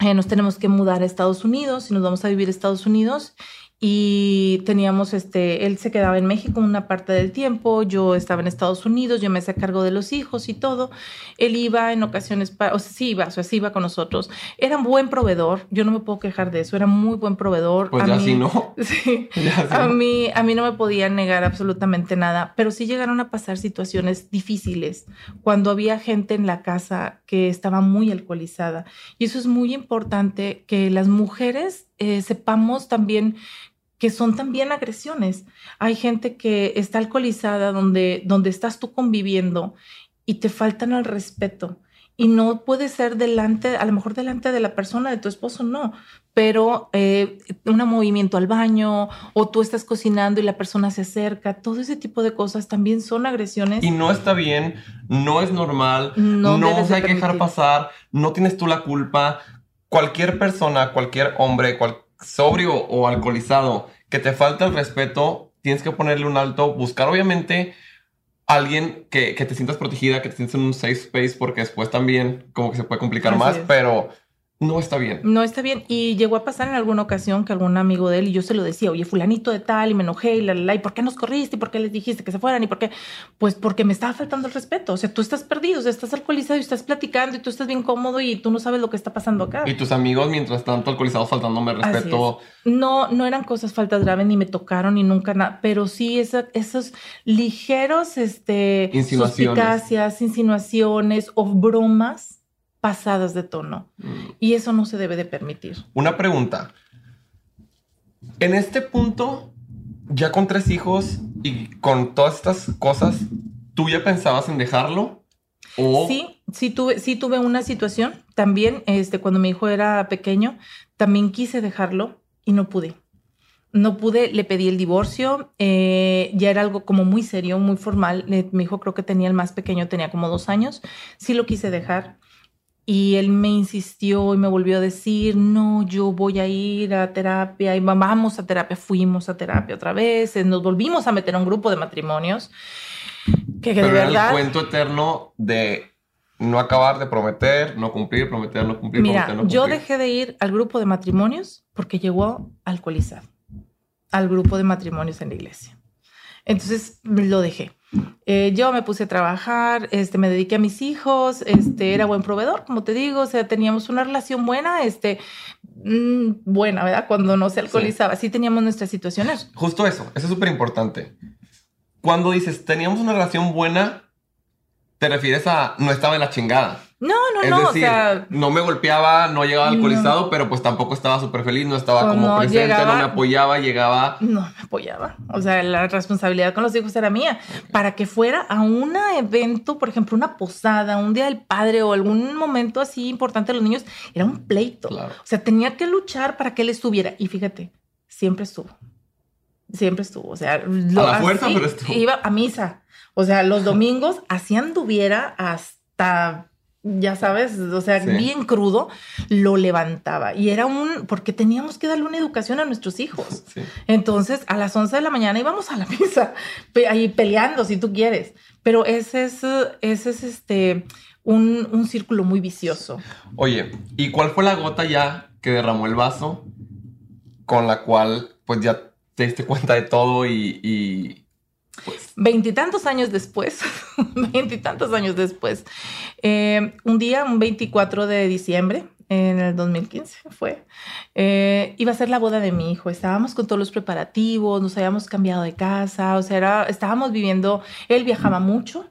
eh, nos tenemos que mudar a Estados Unidos y nos vamos a vivir a Estados Unidos y teníamos este, él se quedaba en México una parte del tiempo, yo estaba en Estados Unidos, yo me hacía cargo de los hijos y todo. Él iba en ocasiones, o sea, sí iba, o sea, sí iba con nosotros. Era un buen proveedor, yo no me puedo quejar de eso, era muy buen proveedor. Pues a ya mí, sí no. Sí, Ya sí a no. mí, a mí no me podían negar absolutamente nada, pero sí llegaron a pasar situaciones difíciles cuando había gente en la casa que estaba muy alcoholizada. Y eso es muy importante que las mujeres eh, sepamos también que son también agresiones. Hay gente que está alcoholizada donde, donde estás tú conviviendo y te faltan al respeto. Y no puede ser delante, a lo mejor delante de la persona, de tu esposo, no, pero eh, un movimiento al baño o tú estás cocinando y la persona se acerca, todo ese tipo de cosas también son agresiones. Y no está bien, no es normal, No no, se hay que dejar pasar, no tienes tú la culpa. Cualquier persona, cualquier hombre, cual, sobrio o alcoholizado, que te falta el respeto, tienes que ponerle un alto, buscar obviamente alguien que, que te sientas protegida, que te sientas en un safe space, porque después también como que se puede complicar Así más, es. pero no está bien. No está bien. Y llegó a pasar en alguna ocasión que algún amigo de él y yo se lo decía, oye, fulanito de tal, y me enojé, y la, la, la, ¿y por qué nos corriste? ¿Y por qué les dijiste que se fueran? ¿Y por qué? Pues porque me estaba faltando el respeto. O sea, tú estás perdido, o sea, estás alcoholizado y estás platicando y tú estás bien cómodo y tú no sabes lo que está pasando acá. Y tus amigos, mientras tanto, alcoholizados, faltándome el respeto. No, no eran cosas faltas graves, ni me tocaron, ni nunca nada, pero sí esa- esos ligeros, este, Insinuaciones. insinuaciones o bromas pasadas de tono. Mm. Y eso no se debe de permitir. Una pregunta. En este punto, ya con tres hijos y con todas estas cosas, ¿tú ya pensabas en dejarlo? O Sí, sí tuve, sí tuve una situación también, este, cuando mi hijo era pequeño, también quise dejarlo y no pude. No pude, le pedí el divorcio, eh, ya era algo como muy serio, muy formal. Eh, mi hijo creo que tenía el más pequeño, tenía como dos años, sí lo quise dejar. Y él me insistió y me volvió a decir, no, yo voy a ir a terapia y va- vamos a terapia. Fuimos a terapia otra vez, eh, nos volvimos a meter a un grupo de matrimonios. Que, que de era el cuento eterno de no acabar de prometer, no cumplir, prometer, no cumplir, Mira, prometer, no yo cumplir. dejé de ir al grupo de matrimonios porque llegó alcoholizado al grupo de matrimonios en la iglesia. Entonces lo dejé. Eh, yo me puse a trabajar, este, me dediqué a mis hijos, este, era buen proveedor, como te digo, o sea, teníamos una relación buena, este, mm, buena, ¿verdad? Cuando no se alcoholizaba, sí, teníamos nuestras situaciones. Justo eso, eso es súper importante. Cuando dices teníamos una relación buena, te refieres a no estaba en la chingada. No, no, es no, decir, o sea, no me golpeaba, no llegaba No. alcoholizado, pero pues tampoco estaba súper feliz, no estaba O como presente, llegaba- no me apoyaba, llegaba. no me apoyaba. O sea, la responsabilidad con los hijos era mía. Para que fuera a un evento, por ejemplo, una posada, un día del padre o algún momento así importante de los niños, era un pleito. Claro. O sea, tenía que luchar para que él estuviera. Y fíjate, siempre estuvo. Siempre estuvo. O sea, lo- la fuerza, pero estuvo. Iba a misa. O sea, los domingos así anduviera hasta, ya sabes, o sea, Sí. bien crudo, lo levantaba. Y era un, porque teníamos que darle una educación a nuestros hijos. Sí. Entonces, a las 11 de la mañana íbamos a la misa, ahí peleando si tú quieres. Pero ese es, ese es este, un, un círculo muy vicioso. Oye, ¿y cuál fue la gota ya que derramó el vaso con la cual pues ya te diste cuenta de todo y, y, Veintitantos años después, veintitantos años después, eh, un día, un 24 de diciembre, en el 2015 fue, eh, iba a ser la boda de mi hijo. Estábamos con todos los preparativos, nos habíamos cambiado de casa, o sea, estábamos viviendo, él viajaba mucho.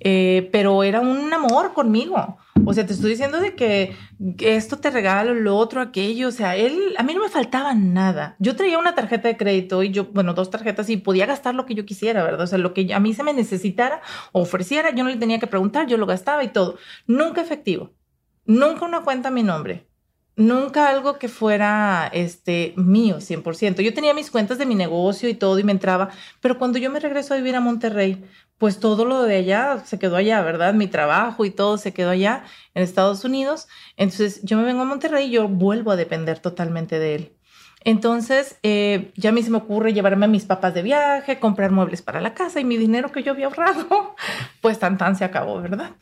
Eh, pero era un amor conmigo. O sea, te estoy diciendo de que, esto te regalo, lo otro, aquello. O sea, él, a mí no me faltaba nada. Yo traía una tarjeta de crédito y yo, bueno, dos tarjetas y podía gastar lo que yo quisiera, ¿verdad? O sea, lo que a mí se me necesitara o ofreciera, yo no le tenía que preguntar, yo lo gastaba y todo. Nunca efectivo. Nunca una cuenta a mi nombre nunca algo que fuera este mío 100%. Yo tenía mis cuentas de mi negocio y todo y me entraba, pero cuando yo me regreso a vivir a Monterrey, pues todo lo de allá se quedó allá, ¿verdad? Mi trabajo y todo se quedó allá en Estados Unidos. Entonces yo me vengo a Monterrey y yo vuelvo a depender totalmente de él. Entonces, eh, ya a mí se me ocurre llevarme a mis papás de viaje, comprar muebles para la casa y mi dinero que yo había ahorrado, pues tan tan se acabó, ¿verdad?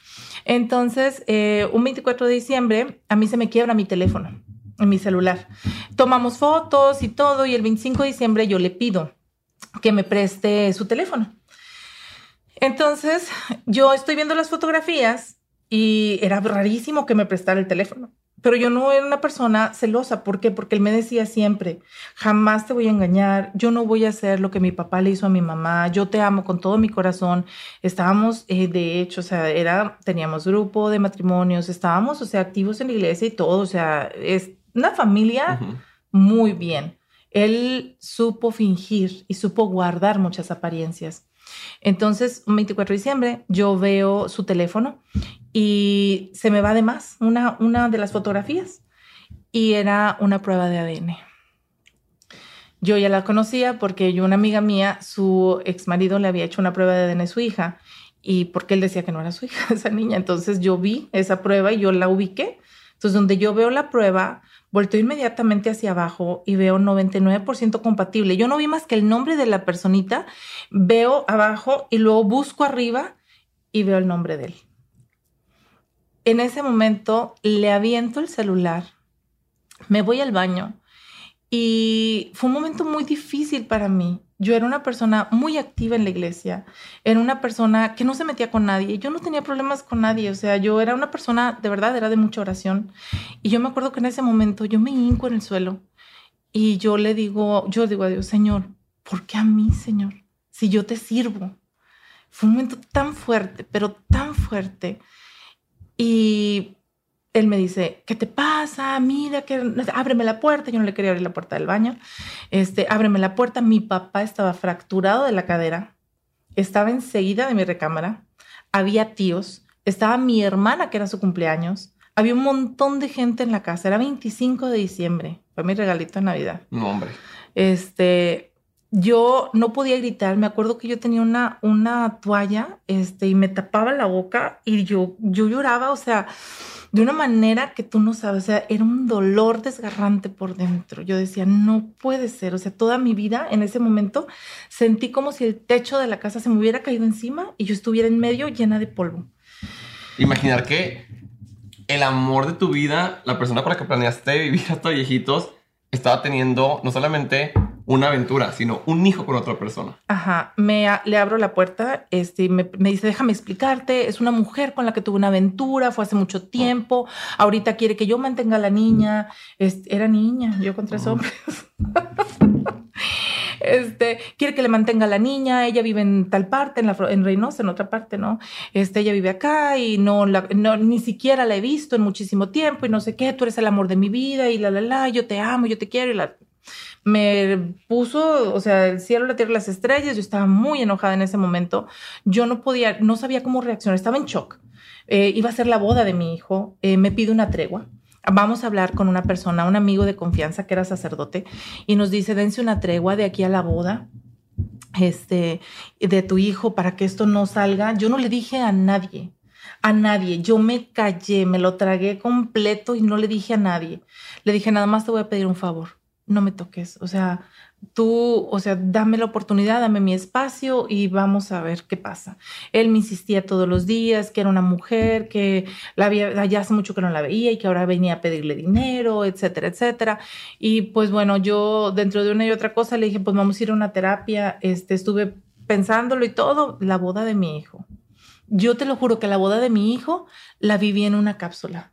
Entonces, eh, un 24 de diciembre, a mí se me quiebra mi teléfono mi celular. Tomamos fotos y todo y el 25 de diciembre yo le pido que me preste su teléfono. Entonces, yo estoy viendo las fotografías y era rarísimo que me prestara el teléfono. Pero yo no era una persona celosa. ¿Por qué? Porque él me decía siempre, jamás te voy a engañar, yo no voy a hacer lo que mi papá le hizo a mi mamá, yo te amo con todo mi corazón. Estábamos, eh, de hecho, o sea, era, teníamos grupo de matrimonios, estábamos, o sea, activos en la iglesia y todo, o sea, es una familia muy bien. Él supo fingir y supo guardar muchas apariencias. Entonces, un 24 de diciembre, yo veo su teléfono y se me va de más una, una de las fotografías y era una prueba de ADN. Yo ya la conocía porque yo, una amiga mía, su ex marido le había hecho una prueba de ADN a su hija y porque él decía que no era su hija, esa niña. Entonces yo vi esa prueba y yo la ubiqué. Entonces, donde yo veo la prueba, volteo inmediatamente hacia abajo y veo 99% compatible. Yo no vi más que el nombre de la personita, veo abajo y luego busco arriba y veo el nombre de él en ese momento le aviento el celular, me voy al baño y fue un momento muy difícil para mí. Yo era una persona muy activa en la iglesia, era una persona que no se metía con nadie, yo no tenía problemas con nadie, o sea, yo era una persona, de verdad, era de mucha oración. Y yo me acuerdo que en ese momento yo me hinco en el suelo y yo le digo, yo digo a Dios, Señor, ¿por qué a mí, Señor? Si yo te sirvo. Fue un momento tan fuerte, pero tan fuerte y él me dice, ¿qué te pasa? Mira, que ábreme la puerta. Yo no le quería abrir la puerta del baño. Este, ábreme la puerta. Mi papá estaba fracturado de la cadera. Estaba enseguida de mi recámara. Había tíos. Estaba mi hermana, que era su cumpleaños. Había un montón de gente en la casa. Era 25 de diciembre. Fue mi regalito de Navidad. No, hombre. Este, yo no podía gritar. Me acuerdo que yo tenía una, una toalla este, y me tapaba la boca y yo, yo lloraba, o sea, de una manera que tú no sabes, o sea, era un dolor desgarrante por dentro. Yo decía, no puede ser, o sea, toda mi vida en ese momento sentí como si el techo de la casa se me hubiera caído encima y yo estuviera en medio llena de polvo. Imaginar que el amor de tu vida, la persona con la que planeaste vivir hasta viejitos, estaba teniendo no solamente una aventura, sino un hijo con otra persona. Ajá, me, le abro la puerta, este, me, me, dice, déjame explicarte, es una mujer con la que tuve una aventura, fue hace mucho tiempo, ahorita quiere que yo mantenga a la niña, este, era niña, yo con tres hombres. este, quiere que le mantenga a la niña, ella vive en tal parte, en, la, en Reynosa, en otra parte, ¿no? Este, ella vive acá y no, la, no, ni siquiera la he visto en muchísimo tiempo y no sé qué, tú eres el amor de mi vida y la, la, la, yo te amo, yo te quiero y la me puso, o sea, el cielo, la tierra, las estrellas, yo estaba muy enojada en ese momento, yo no podía, no sabía cómo reaccionar, estaba en shock. Eh, iba a ser la boda de mi hijo, eh, me pide una tregua. Vamos a hablar con una persona, un amigo de confianza que era sacerdote, y nos dice, dense una tregua de aquí a la boda este, de tu hijo para que esto no salga. Yo no le dije a nadie, a nadie. Yo me callé, me lo tragué completo y no le dije a nadie. Le dije, nada más te voy a pedir un favor no me toques, o sea, tú, o sea, dame la oportunidad, dame mi espacio y vamos a ver qué pasa. Él me insistía todos los días que era una mujer, que la había, ya hace mucho que no la veía y que ahora venía a pedirle dinero, etcétera, etcétera. Y pues bueno, yo dentro de una y otra cosa le dije, pues vamos a ir a una terapia, este, estuve pensándolo y todo, la boda de mi hijo. Yo te lo juro que la boda de mi hijo la viví en una cápsula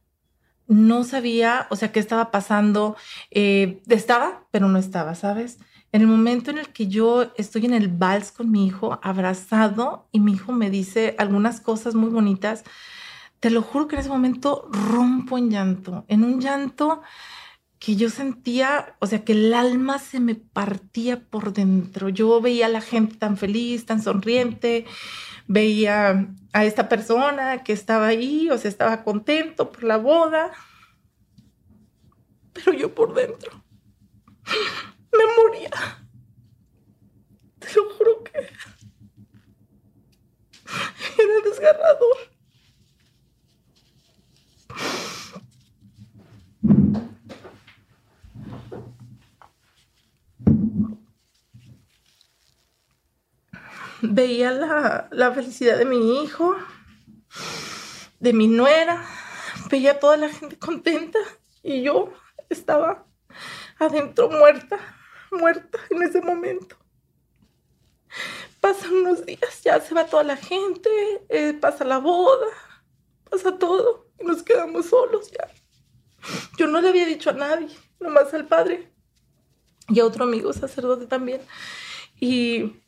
no sabía, o sea, qué estaba pasando. Eh, estaba, pero no estaba, ¿sabes? En el momento en el que yo estoy en el vals con mi hijo, abrazado, y mi hijo me dice algunas cosas muy bonitas, te lo juro que en ese momento rompo en llanto, en un llanto que yo sentía, o sea, que el alma se me partía por dentro. Yo veía a la gente tan feliz, tan sonriente, veía a esta persona que estaba ahí, o sea, estaba contento por la boda, pero yo por dentro me moría. Te lo juro que era desgarrador. Veía la, felicidad de mi hijo, de mi nuera, veía toda la gente contenta y yo estaba adentro muerta, muerta en ese momento. Pasan unos días, ya se va toda la gente, eh, pasa la boda, pasa todo y nos quedamos solos ya. Yo no le había dicho a nadie, nomás al padre y a otro amigo sacerdote también. Y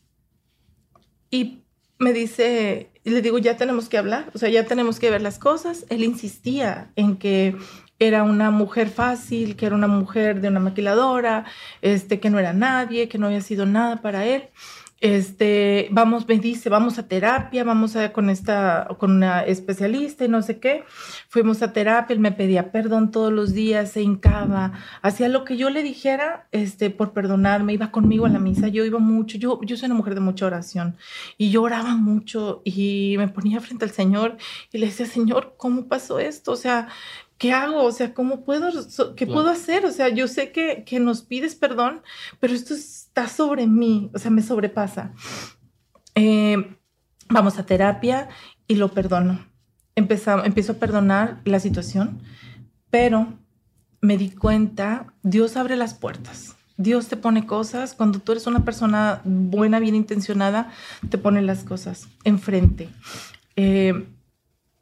y me dice, le digo, ya tenemos que hablar, o sea, ya tenemos que ver las cosas. Él insistía en que era una mujer fácil, que era una mujer de una maquiladora, este, que no era nadie, que no había sido nada para él este, vamos, me dice, vamos a terapia, vamos a con esta, con una especialista y no sé qué. Fuimos a terapia, él me pedía perdón todos los días, se hincaba, hacía lo que yo le dijera, este, por perdonarme, iba conmigo a la misa, yo iba mucho, yo, yo soy una mujer de mucha oración y yo oraba mucho y me ponía frente al Señor y le decía, Señor, ¿cómo pasó esto? O sea, ¿qué hago? O sea, ¿cómo puedo, qué puedo hacer? O sea, yo sé que, que nos pides perdón, pero esto está sobre mí, o sea, me sobrepasa. Eh, vamos a terapia y lo perdono. Empezamos, empiezo a perdonar la situación, pero me di cuenta, Dios abre las puertas. Dios te pone cosas, cuando tú eres una persona buena, bien intencionada, te pone las cosas enfrente. Eh,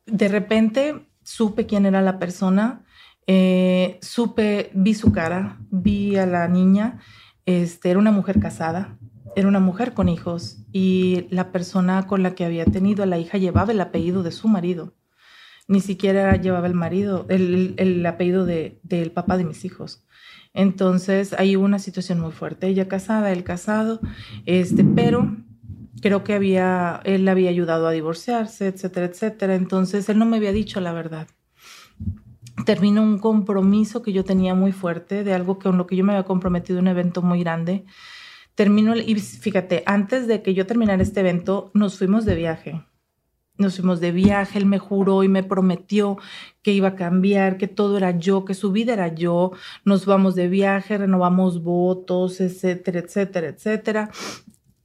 de repente supe quién era la persona, eh, supe, vi su cara, vi a la niña, este, era una mujer casada, era una mujer con hijos y la persona con la que había tenido a la hija llevaba el apellido de su marido. Ni siquiera llevaba el marido, el, el apellido de, del papá de mis hijos. Entonces hay una situación muy fuerte. Ella casada, él casado, este, pero creo que había, él había ayudado a divorciarse, etcétera, etcétera. Entonces él no me había dicho la verdad. Terminó un compromiso que yo tenía muy fuerte, de algo con lo que yo me había comprometido, un evento muy grande. Terminó, y fíjate, antes de que yo terminara este evento, nos fuimos de viaje. Nos fuimos de viaje, él me juró y me prometió que iba a cambiar, que todo era yo, que su vida era yo. Nos vamos de viaje, renovamos votos, etcétera, etcétera, etcétera.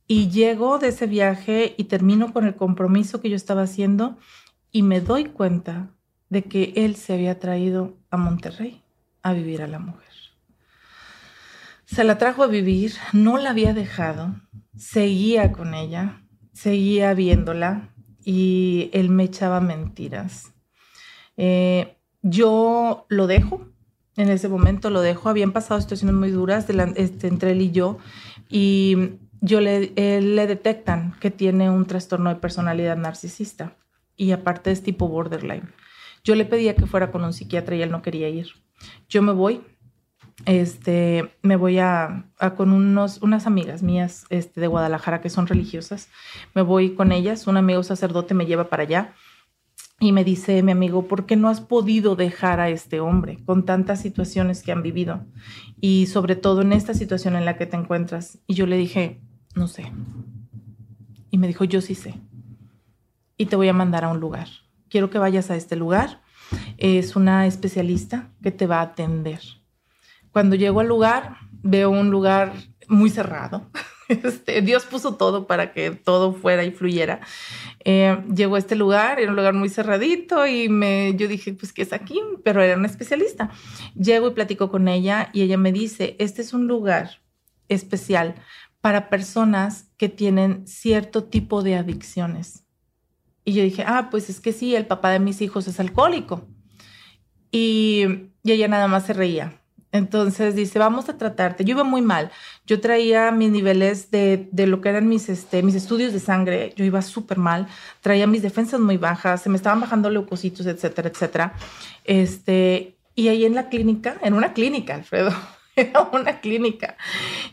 Y llego de ese viaje y termino con el compromiso que yo estaba haciendo y me doy cuenta de que él se había traído a Monterrey a vivir a la mujer. Se la trajo a vivir, no la había dejado, seguía con ella, seguía viéndola y él me echaba mentiras. Eh, yo lo dejo, en ese momento lo dejo, habían pasado situaciones muy duras este, entre él y yo y yo le, le detectan que tiene un trastorno de personalidad narcisista y aparte es tipo borderline. Yo le pedía que fuera con un psiquiatra y él no quería ir. Yo me voy, este, me voy a, con unos, unas amigas mías este, de Guadalajara que son religiosas. Me voy con ellas, un amigo sacerdote me lleva para allá y me dice mi amigo, ¿por qué no has podido dejar a este hombre con tantas situaciones que han vivido? Y sobre todo en esta situación en la que te encuentras. Y yo le dije, no sé. Y me dijo, yo sí sé. Y te voy a mandar a un lugar. Quiero que vayas a este lugar. Es una especialista que te va a atender. Cuando llego al lugar, veo un lugar muy cerrado. Este, Dios puso todo para que todo fuera y fluyera. Eh, llegó a este lugar, era un lugar muy cerradito y me, yo dije, pues, ¿qué es aquí? Pero era una especialista. Llego y platico con ella y ella me dice, este es un lugar especial para personas que tienen cierto tipo de adicciones. Y yo dije, ah, pues es que sí, el papá de mis hijos es alcohólico. y, y ella nada más se reía. Entonces dice, vamos a tratarte. Yo iba muy mal. Yo traía mis niveles de, de lo que eran mis, este, mis estudios de sangre. Yo iba súper mal. Traía mis defensas muy bajas. Se me estaban bajando leucocitos, etcétera, etcétera. Este, y ahí en la clínica, en una clínica, Alfredo, era una clínica.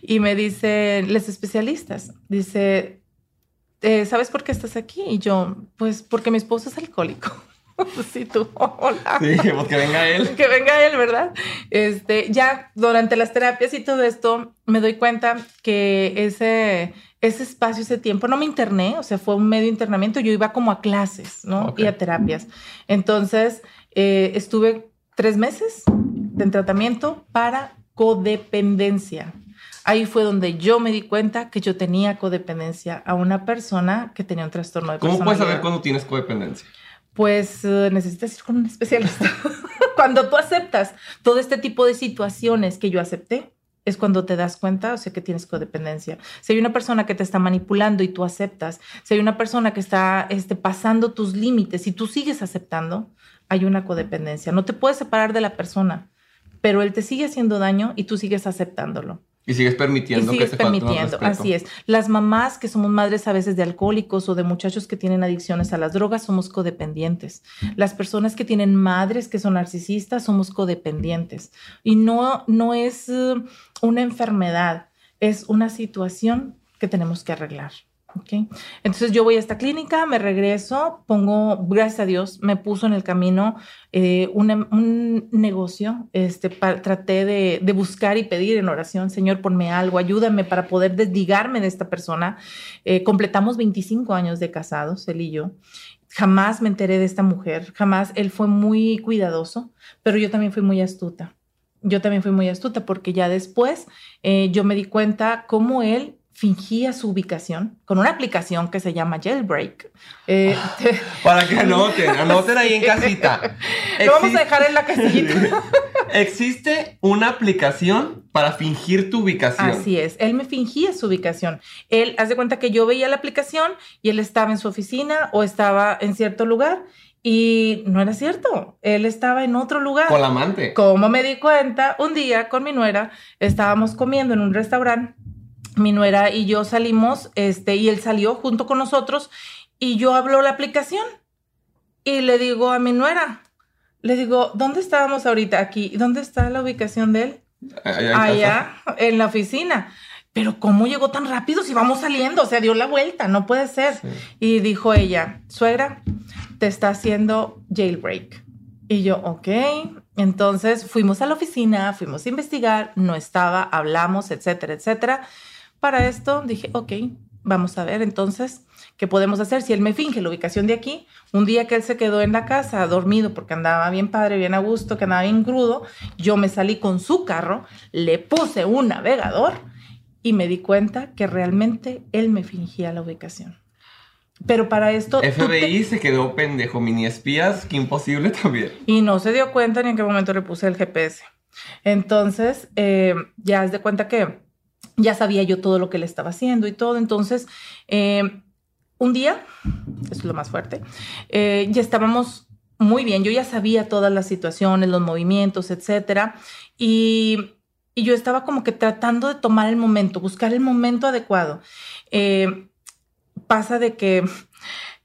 Y me dicen, los especialistas, dice, eh, ¿sabes por qué estás aquí? Y yo, pues porque mi esposo es alcohólico. sí, tú, hola. Sí, pues que venga él. Que venga él, ¿verdad? Este, ya durante las terapias y todo esto, me doy cuenta que ese, ese espacio, ese tiempo, no me interné, o sea, fue un medio internamiento, yo iba como a clases, ¿no? Y a terapias. Entonces, eh, estuve tres meses en tratamiento para codependencia. Ahí fue donde yo me di cuenta que yo tenía codependencia a una persona que tenía un trastorno de ¿Cómo puedes saber cuando tienes codependencia? Pues uh, necesitas ir con un especialista. cuando tú aceptas todo este tipo de situaciones que yo acepté, es cuando te das cuenta, o sea, que tienes codependencia. Si hay una persona que te está manipulando y tú aceptas, si hay una persona que está este, pasando tus límites y tú sigues aceptando, hay una codependencia. No te puedes separar de la persona, pero él te sigue haciendo daño y tú sigues aceptándolo. Y sigues permitiendo y sigues que te permitiendo, así es. Las mamás que somos madres a veces de alcohólicos o de muchachos que tienen adicciones a las drogas somos codependientes. Las personas que tienen madres que son narcisistas somos codependientes. Y no, no es uh, una enfermedad, es una situación que tenemos que arreglar. Okay. Entonces yo voy a esta clínica, me regreso, pongo, gracias a Dios, me puso en el camino eh, un, negocio, este, traté de, de, buscar y pedir en oración, Señor, ponme algo, ayúdame para poder desligarme de esta persona. Eh, completamos 25 años de casados, él y yo. Jamás me enteré de esta mujer, jamás, él fue muy cuidadoso, pero yo también fui muy astuta. Yo también fui muy astuta porque ya después eh, yo me di cuenta cómo él fingía su ubicación con una aplicación que se llama Jailbreak. Eh, Para que anoten, anoten ahí en casita. Lo vamos a dejar en la casita. Existe una aplicación para fingir tu ubicación. Así es, él me fingía su ubicación. Él hace cuenta que yo veía la aplicación y él estaba en su oficina o estaba en cierto lugar y no era cierto, él estaba en otro lugar. Con la amante. Como me di cuenta, un día con mi nuera estábamos comiendo en un restaurante mi nuera y yo salimos, este, y él salió junto con nosotros y yo hablo la aplicación y le digo a mi nuera, le digo, ¿dónde estábamos ahorita? Aquí, ¿dónde está la ubicación de él? Allá, en, la oficina. Pero ¿cómo llegó tan rápido si vamos saliendo? O sea, dio la vuelta, no puede ser. Y dijo ella, suegra, te está haciendo jailbreak. Y yo, ok. Entonces fuimos a la oficina, fuimos a investigar, no estaba, hablamos, etcétera, etcétera. Para esto dije, ok, vamos a ver entonces qué podemos hacer. Si él me finge la ubicación de aquí, un día que él se quedó en la casa dormido porque andaba bien padre, bien a gusto, que andaba bien crudo, yo me salí con su carro, le puse un navegador y me di cuenta que realmente él me fingía la ubicación. Pero para esto... FBI se quedó pendejo, mini espías, que imposible también. Y no se dio cuenta ni en qué momento le puse el GPS. Entonces, eh, ya es de cuenta que ya sabía yo todo lo que le estaba haciendo y todo. Entonces, eh, un día, eso es lo más fuerte, eh, ya estábamos muy bien, yo ya sabía todas las situaciones, los movimientos, etcétera, y, yo estaba como que tratando de tomar el momento, buscar el momento adecuado. Eh, pasa de que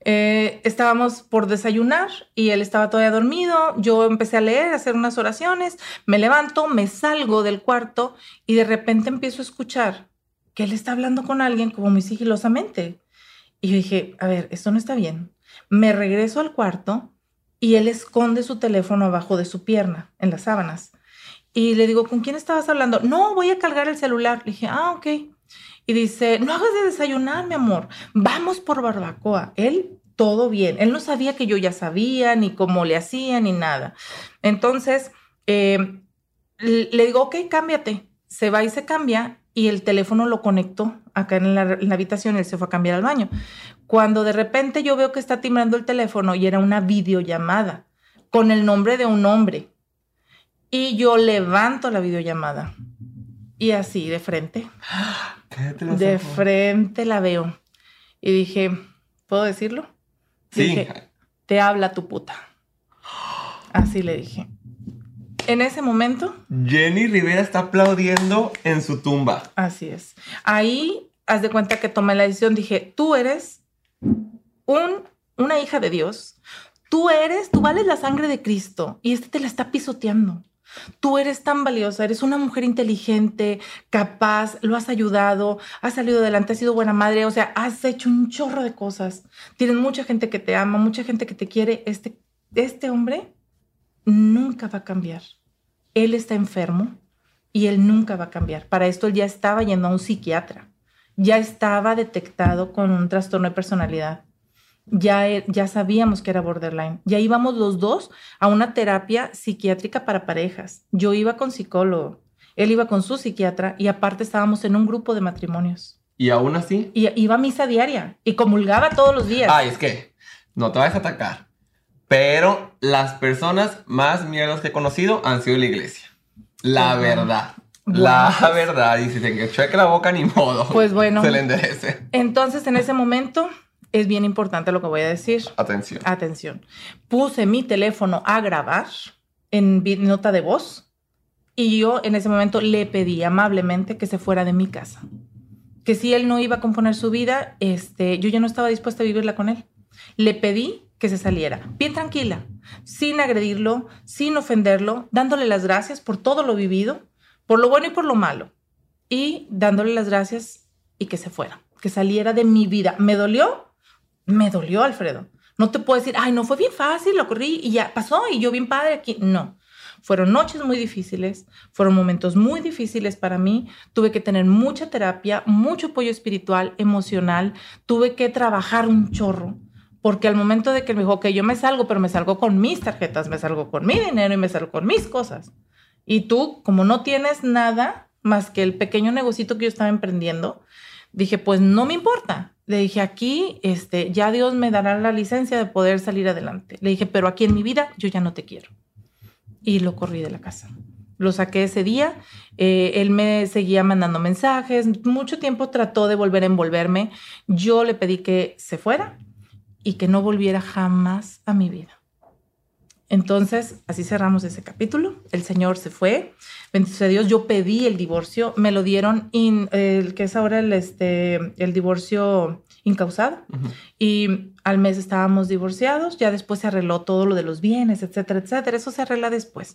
eh, estábamos por desayunar y él estaba todavía dormido. Yo empecé a leer, a hacer unas oraciones, me levanto, me salgo del cuarto y de repente empiezo a escuchar que él está hablando con alguien como muy sigilosamente. Y yo dije, a ver, esto no está bien. Me regreso al cuarto y él esconde su teléfono abajo de su pierna, en las sábanas. Y le digo, ¿con quién estabas hablando? No, voy a cargar el celular. Le dije, ah, ok y dice, no hagas de desayunar, mi amor, vamos por barbacoa. Él, todo bien. Él no sabía que yo ya sabía, ni cómo le hacía, ni nada. Entonces, eh, le digo, ok, cámbiate. Se va y se cambia y el teléfono lo conectó acá en la, en la habitación, él se fue a cambiar al baño. Cuando de repente yo veo que está timbrando el teléfono y era una videollamada con el nombre de un hombre. Y yo levanto la videollamada y así de frente. De frente la veo. Y dije, ¿puedo decirlo? Sí. te habla tu puta. Así le dije. en ese momento. Jenny Rivera está aplaudiendo en su tumba. Así es. Ahí, haz de cuenta que tomé la decisión, dije, tú eres un, una hija de Dios. Tú eres, tú vales la sangre de Cristo y este te la está pisoteando. Tú eres tan valiosa, eres una mujer inteligente, capaz, lo has ayudado, has salido adelante, has sido buena madre, o sea, has hecho un chorro de cosas. Tienes mucha gente que te ama, mucha gente que te quiere. Este, este hombre nunca va a cambiar. Él está enfermo y él nunca va a cambiar. Para esto él ya estaba yendo a un psiquiatra, ya estaba detectado con un trastorno de personalidad. Ya, ya sabíamos que era borderline. Ya íbamos los dos a una terapia psiquiátrica para parejas. Yo iba con psicólogo, él iba con su psiquiatra y aparte estábamos en un grupo de matrimonios. ¿Y aún así? Y iba a misa diaria y comulgaba todos los días. Ay, es que no te vas a atacar. Pero las personas más miedos que he conocido han sido la iglesia. La verdad. la verdad. Y si se cheque la boca, ni modo. Pues bueno. Se le enderece. Entonces, en ese momento, es bien importante lo que voy a decir. Atención. Atención. Puse mi teléfono a grabar en nota de voz y yo en ese momento le pedí amablemente que se fuera de mi casa. Que si él no iba a componer su vida, este, yo ya no estaba dispuesta a vivirla con él. Le pedí que se saliera, bien tranquila, sin agredirlo, sin ofenderlo, dándole las gracias por todo lo vivido, por lo bueno y por lo malo, y dándole las gracias y que se fuera, que saliera de mi vida. ¿Me dolió? Me dolió, Alfredo. No te puedo decir, ay, no fue bien fácil, lo corrí y ya pasó y yo bien padre aquí. No. Fueron noches muy difíciles, fueron momentos muy difíciles para mí. Tuve que tener mucha terapia, mucho apoyo espiritual, emocional. Tuve que trabajar un chorro porque al momento de que me dijo, que yo me salgo, pero me salgo con mis tarjetas, me salgo con mi dinero y me salgo con mis cosas. Y tú, como no tienes nada más que el pequeño negocito que yo estaba emprendiendo, dije, pues no me importa. Le dije, aquí, este, ya Dios me dará la licencia de poder salir adelante. Le dije, pero aquí en mi vida yo ya no te quiero. Y lo corrí de la casa. Lo saqué ese día. Eh, él me seguía mandando mensajes. Mucho tiempo trató de volver a envolverme. Yo le pedí que se fuera y que no volviera jamás a mi vida. Entonces, así cerramos ese capítulo. El Señor se fue. Bendito sea Dios. Yo pedí el divorcio. Me lo dieron, el que es ahora el, este, el divorcio incausado. Y al mes estábamos divorciados. Ya después se arregló todo lo de los bienes, etcétera, etcétera. Eso se arregla después.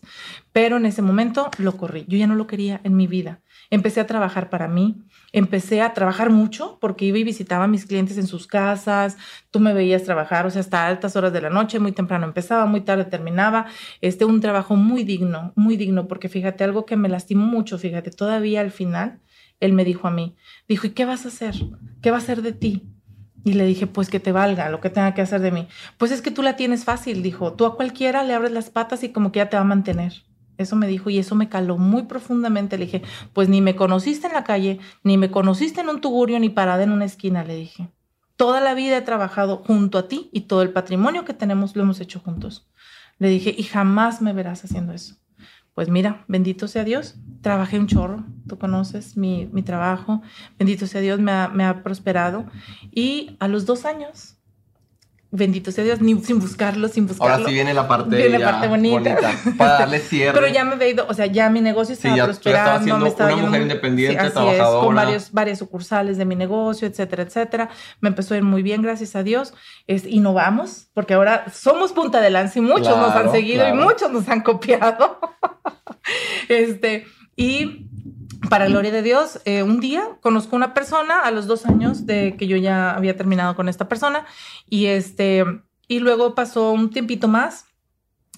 Pero en ese momento lo corrí. Yo ya no lo quería en mi vida. Empecé a trabajar para mí empecé a trabajar mucho porque iba y visitaba a mis clientes en sus casas, tú me veías trabajar, o sea, hasta altas horas de la noche, muy temprano empezaba, muy tarde terminaba, este, un trabajo muy digno, muy digno, porque fíjate, algo que me lastimó mucho, fíjate, todavía al final, él me dijo a mí, dijo, ¿y qué vas a hacer? ¿Qué va a hacer de ti? Y le dije, pues que te valga lo que tenga que hacer de mí. Pues es que tú la tienes fácil, dijo, tú a cualquiera le abres las patas y como que ya te va a mantener. Eso me dijo y eso me caló muy profundamente. Le dije, pues ni me conociste en la calle, ni me conociste en un tugurio, ni parada en una esquina, le dije. Toda la vida he trabajado junto a ti y todo el patrimonio que tenemos lo hemos hecho juntos. Le dije, y jamás me verás haciendo eso. Pues mira, bendito sea Dios, trabajé un chorro, tú conoces mi, trabajo, bendito sea Dios, me ha, me ha prosperado. Y a los dos años bendito sea Dios, ni sin buscarlo, sin buscarlo. Ahora sí viene la parte, la parte bonita. Para darle cierre. Pero ya me he ido, o sea, ya mi negocio estaba prosperando. me estaba una mujer independiente, así trabajadora. Es, con varios, varias sucursales de mi negocio, etcétera, etcétera. Me empezó a ir muy bien, gracias a Dios. Es, innovamos, porque ahora somos punta de lanza y muchos nos han seguido y muchos nos han copiado. este, y para gloria de Dios, eh, un día conozco una persona a los dos años de que yo ya había terminado con esta persona y este y luego pasó un tiempito más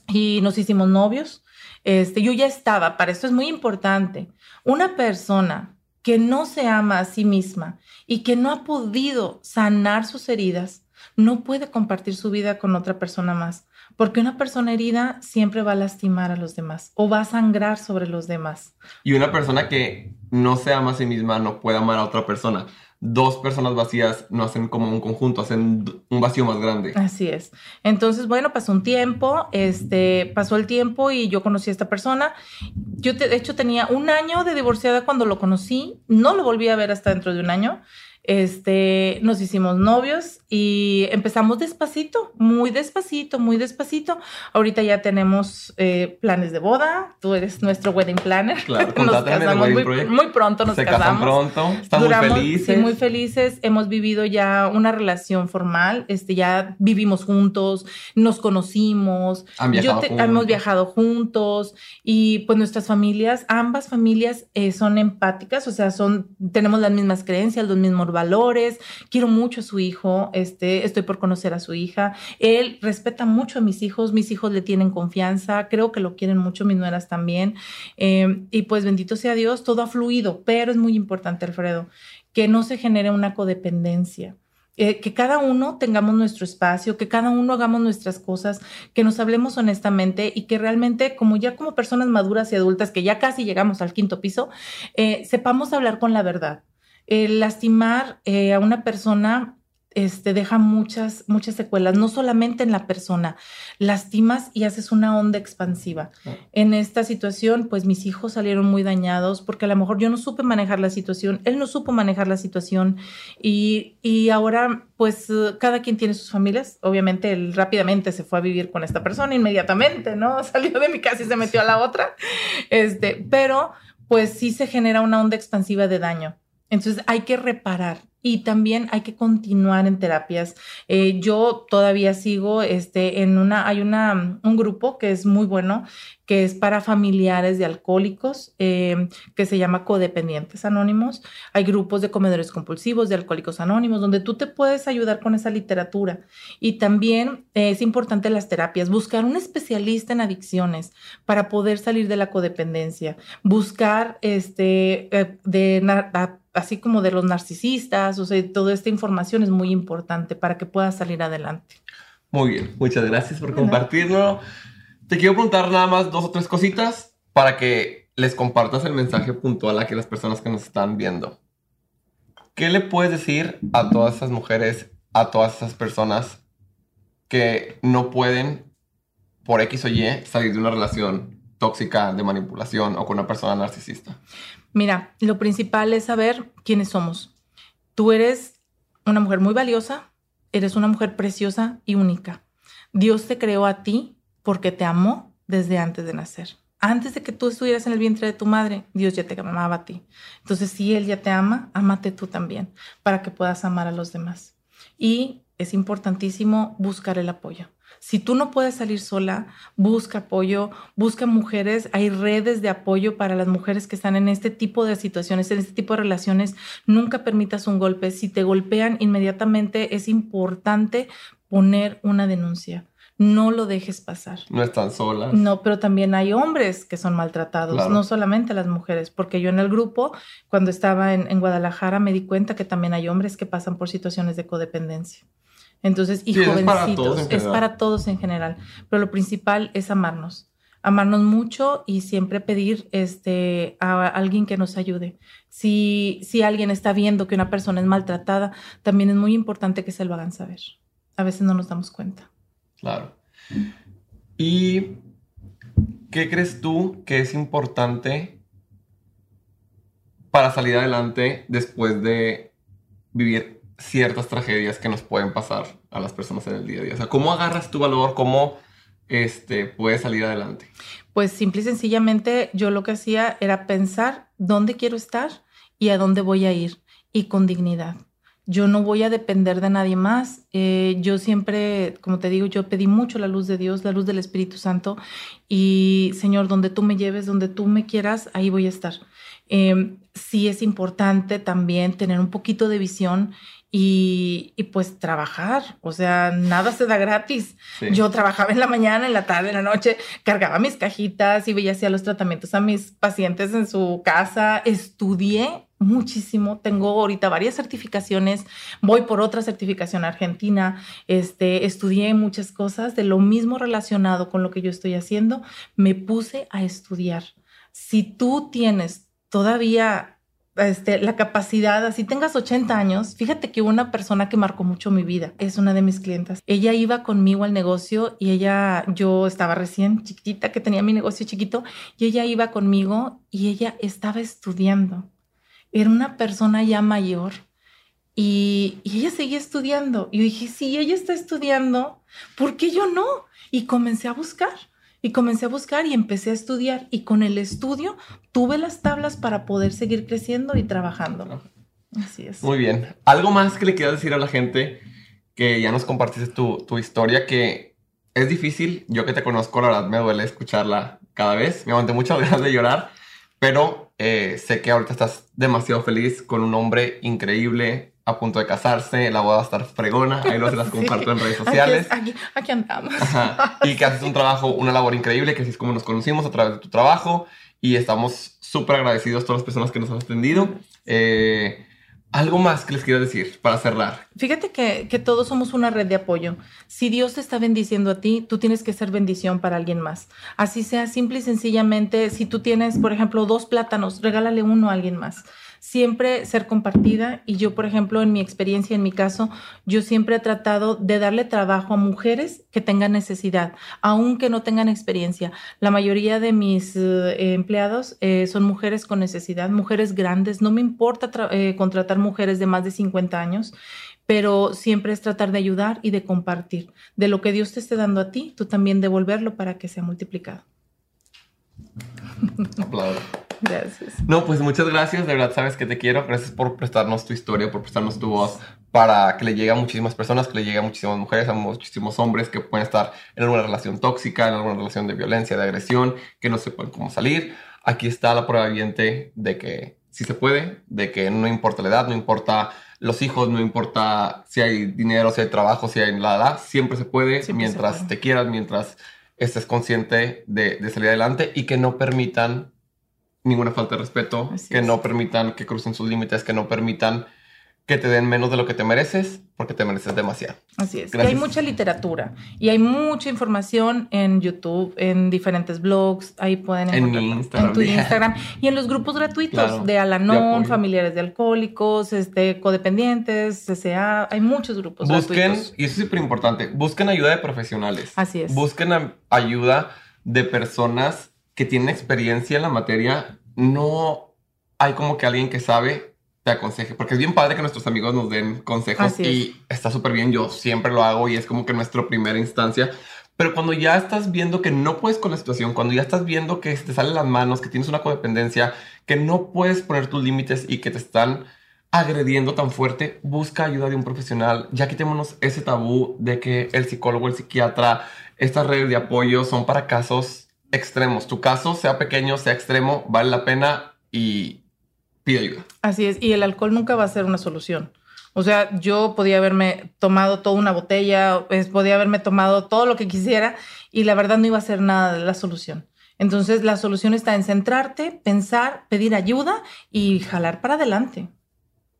y nos hicimos novios. Este, yo ya estaba, para esto es muy importante, una persona que no se ama a sí misma y que no ha podido sanar sus heridas, no puede compartir su vida con otra persona más. Porque una persona herida siempre va a lastimar a los demás o va a sangrar sobre los demás. Y una persona que no se ama a sí misma no puede amar a otra persona. Dos personas vacías no hacen como un conjunto, hacen un vacío más grande. Así es. Entonces, bueno, pasó un tiempo, este, pasó el tiempo y yo conocí a esta persona. Yo, de hecho, tenía un año de divorciada cuando lo conocí, no lo volví a ver hasta dentro de un año. Este, nos hicimos novios y empezamos despacito, muy despacito, muy despacito. Ahorita ya tenemos eh, planes de boda, tú eres nuestro wedding planner. Claro, nos casamos muy, muy, pronto, nos Se casamos. Casan pronto, estamos muy felices. Sí, muy felices. Hemos vivido ya una relación formal, este, ya vivimos juntos, nos conocimos, Yo hemos viajado juntos y pues nuestras familias, ambas familias eh, son empáticas, o sea, son, tenemos las mismas creencias, los mismos valores, quiero mucho a su hijo, este, estoy por conocer a su hija, él respeta mucho a mis hijos, mis hijos le tienen confianza, creo que lo quieren mucho, mis nueras también, em, y pues bendito sea Dios, todo ha fluido, pero es muy importante, Alfredo, que no se genere una codependencia. Eh, que cada uno tengamos nuestro espacio, que cada uno hagamos nuestras cosas, que nos hablemos honestamente y que realmente, como ya como personas maduras y adultas, que ya casi llegamos al quinto piso, eh, sepamos hablar con la verdad. El lastimar eh, a una persona este, deja muchas, muchas secuelas, no solamente en la persona, lastimas y haces una onda expansiva. En esta situación, pues mis hijos salieron muy dañados porque a lo mejor yo no supe manejar la situación, él no supo manejar la situación y, y ahora, pues cada quien tiene sus familias. Obviamente, él rápidamente se fue a vivir con esta persona inmediatamente, ¿no? Salió de mi casa y se metió a la otra. Este, pero, pues sí se genera una onda expansiva de daño. Entonces hay que reparar y también hay que continuar en terapias. Eh, yo todavía sigo este, en una, hay una, un grupo que es muy bueno, que es para familiares de alcohólicos, eh, que se llama Codependientes Anónimos. Hay grupos de comedores compulsivos, de alcohólicos anónimos, donde tú te puedes ayudar con esa literatura. Y también eh, es importante las terapias, buscar un especialista en adicciones para poder salir de la codependencia, buscar este, de así como de los narcisistas, o sea, toda esta información es muy importante para que puedas salir adelante. Muy bien, muchas gracias por compartirlo. Te quiero preguntar nada más dos o tres cositas para que les compartas el mensaje puntual a que las personas que nos están viendo. ¿Qué le puedes decir a todas esas mujeres, a todas esas personas que no pueden, por X o Y, salir de una relación tóxica de manipulación o con una persona narcisista? Mira, lo principal es saber quiénes somos. Tú eres una mujer muy valiosa, eres una mujer preciosa y única. Dios te creó a ti porque te amó desde antes de nacer. Antes de que tú estuvieras en el vientre de tu madre, Dios ya te amaba a ti. Entonces, si Él ya te ama, ámate tú también para que puedas amar a los demás. Y es importantísimo buscar el apoyo. Si tú no puedes salir sola, busca apoyo, busca mujeres, hay redes de apoyo para las mujeres que están en este tipo de situaciones, en este tipo de relaciones. Nunca permitas un golpe. Si te golpean inmediatamente, es importante poner una denuncia. No lo dejes pasar. No están solas. No, pero también hay hombres que son maltratados, no solamente las mujeres, porque yo en el grupo, cuando estaba en, en Guadalajara, me di cuenta que también hay hombres que pasan por situaciones de codependencia. Entonces, y jovencitos, es para, todos en general. Pero lo principal es amarnos. Amarnos mucho y siempre pedir este, a alguien que nos ayude. Si, si alguien está viendo que una persona es maltratada, también es muy importante que se lo hagan saber. A veces no nos damos cuenta. Claro. ¿Y qué crees tú que es importante para salir adelante después de vivir ciertas tragedias que nos pueden pasar a las personas en el día a día. O sea, ¿cómo agarras tu valor? ¿Cómo este, puedes salir adelante? Pues simple y sencillamente yo lo que hacía era pensar dónde quiero estar y a dónde voy a ir y con dignidad. Yo no voy a depender de nadie más. Eh, yo siempre, como te digo, yo pedí mucho la luz de Dios, la luz del Espíritu Santo. Y Señor, donde tú me lleves, donde tú me quieras, ahí voy a estar. Eh, sí es importante también tener un poquito de visión y, pues trabajar, o sea, nada se da gratis. Yo trabajaba en la mañana, en la tarde, en la noche, cargaba mis cajitas y veía hacía los tratamientos a mis pacientes en su casa, estudié muchísimo, tengo ahorita varias certificaciones, voy por otra certificación argentina, este, estudié muchas cosas de lo mismo relacionado con lo que yo estoy haciendo, me puse a estudiar. Si tú tienes todavía este, la capacidad, así tengas 80 años, fíjate que una persona que marcó mucho mi vida es una de mis clientas. Ella iba conmigo al negocio y ella, yo estaba recién chiquitita, que tenía mi negocio chiquito, y ella iba conmigo y ella estaba estudiando. Era una persona ya mayor Y, y, ella seguía estudiando. Y dije, si ella está estudiando, ¿por qué yo no? Y comencé a buscar. Y comencé a buscar y empecé a estudiar. Y con el estudio tuve las tablas para poder seguir creciendo y trabajando. Así es. Muy bien. ¿Algo más que le quieras decir a la gente que ya nos compartiste tu, tu historia que es difícil? Yo que te conozco, la verdad me duele escucharla cada vez. Me aguanté muchas ganas de llorar. Pero eh, sé que ahorita estás demasiado feliz con un hombre increíble, a punto de casarse, la boda va a estar fregona, ahí lo se las comparto en redes sociales. Aquí, aquí, andamos. Y que haces un trabajo, una labor increíble, que así es como nos conocimos a través de tu trabajo y estamos súper agradecidos a todas las personas que nos han atendido. Eh, algo más que les quiero decir para cerrar. Fíjate que, que, todos somos una red de apoyo. Si Dios te está bendiciendo a ti, tú tienes que ser bendición para alguien más. Así sea simple y sencillamente, si tú tienes, por ejemplo, dos plátanos, regálale uno a alguien más siempre ser compartida y yo, por ejemplo, en mi experiencia, en mi caso, yo siempre he tratado de darle trabajo a mujeres que tengan necesidad, aunque no tengan experiencia. La mayoría de mis eh, empleados eh, son mujeres con necesidad, mujeres grandes. No me importa eh, contratar mujeres de más de 50 años pero siempre es tratar de ayudar y de compartir. De lo que Dios te esté dando a ti, tú también devolverlo para que sea multiplicado. Aplaudo. Gracias. No, pues muchas gracias, de verdad sabes que te quiero. Gracias por prestarnos tu historia, por prestarnos tu voz para que le llegue a muchísimas personas, que le llegue a muchísimas mujeres, a muchísimos hombres que pueden estar en alguna relación tóxica, en alguna relación de violencia, de agresión, que no sepan cómo salir. Aquí está la prueba viviente de que sí se puede, de que no importa la edad, no importa los hijos, no importa si hay dinero, si hay trabajo, si hay la edad, siempre se puede mientras te quieras, mientras estés consciente de, de salir adelante y que no permitan ninguna falta de respeto, que no permitan que crucen sus límites, que no permitan que te den menos de lo que te mereces, porque te mereces demasiado. Así es. Y hay mucha literatura y hay mucha información en YouTube, en diferentes blogs, ahí pueden encontrar. En Instagram. En tu Instagram y en los grupos gratuitos de Alanon, familiares de alcohólicos, este, codependientes, CCA, hay muchos grupos busquen, y eso es súper importante, busquen ayuda de profesionales. Así es. Busquen ayuda de personas que tienen experiencia en la materia, no hay como que alguien que sabe te aconseje, porque es bien padre que nuestros amigos nos den consejos y está súper bien, yo siempre lo hago y es como que nuestra primera instancia, pero cuando ya estás viendo que no puedes con la situación, cuando ya estás viendo que te salen las manos, que tienes una codependencia, que no puedes poner tus límites y que te están agrediendo tan fuerte, busca ayuda de un profesional. Ya quitémonos ese tabú de que el psicólogo, el psiquiatra, estas redes de apoyo son para casos extremos. Tu caso, sea pequeño, sea extremo, vale la pena y pide ayuda. Así es, y el alcohol nunca va a ser una solución. O sea, yo podía haberme tomado toda una botella, pues, podía haberme tomado todo lo que quisiera y la verdad no iba a ser nada de la solución. Entonces, la solución está en centrarte, pensar, pedir ayuda y jalar para adelante.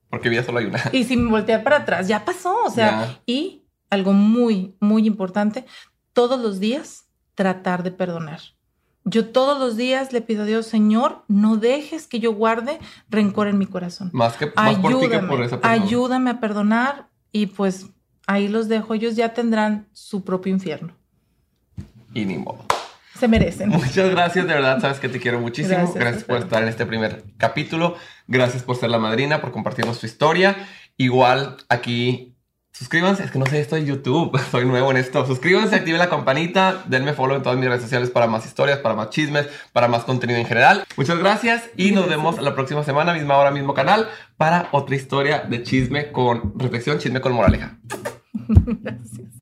Porque vida solo hay una. Y sin voltear para atrás, ya pasó. O sea, y algo muy, muy importante, todos los días tratar de perdonar. Yo todos los días le pido a Dios, Señor, no dejes que yo guarde rencor en mi corazón. Más que más por ti que por esa persona. Ayúdame a perdonar y pues ahí los dejo. Ellos ya tendrán su propio infierno. Y ni modo. Se merecen. Muchas gracias, de verdad, sabes que te quiero muchísimo. Gracias, gracias por estar en este primer capítulo. Gracias por ser la madrina, por compartirnos tu historia. Igual aquí Suscríbanse, es que no sé esto de YouTube, soy nuevo en esto. Suscríbanse, activen la campanita, denme follow en todas mis redes sociales para más historias, para más chismes, para más contenido en general. Muchas gracias y nos vemos la próxima semana, misma hora, mismo canal, para otra historia de chisme con reflexión, chisme con moraleja. Gracias.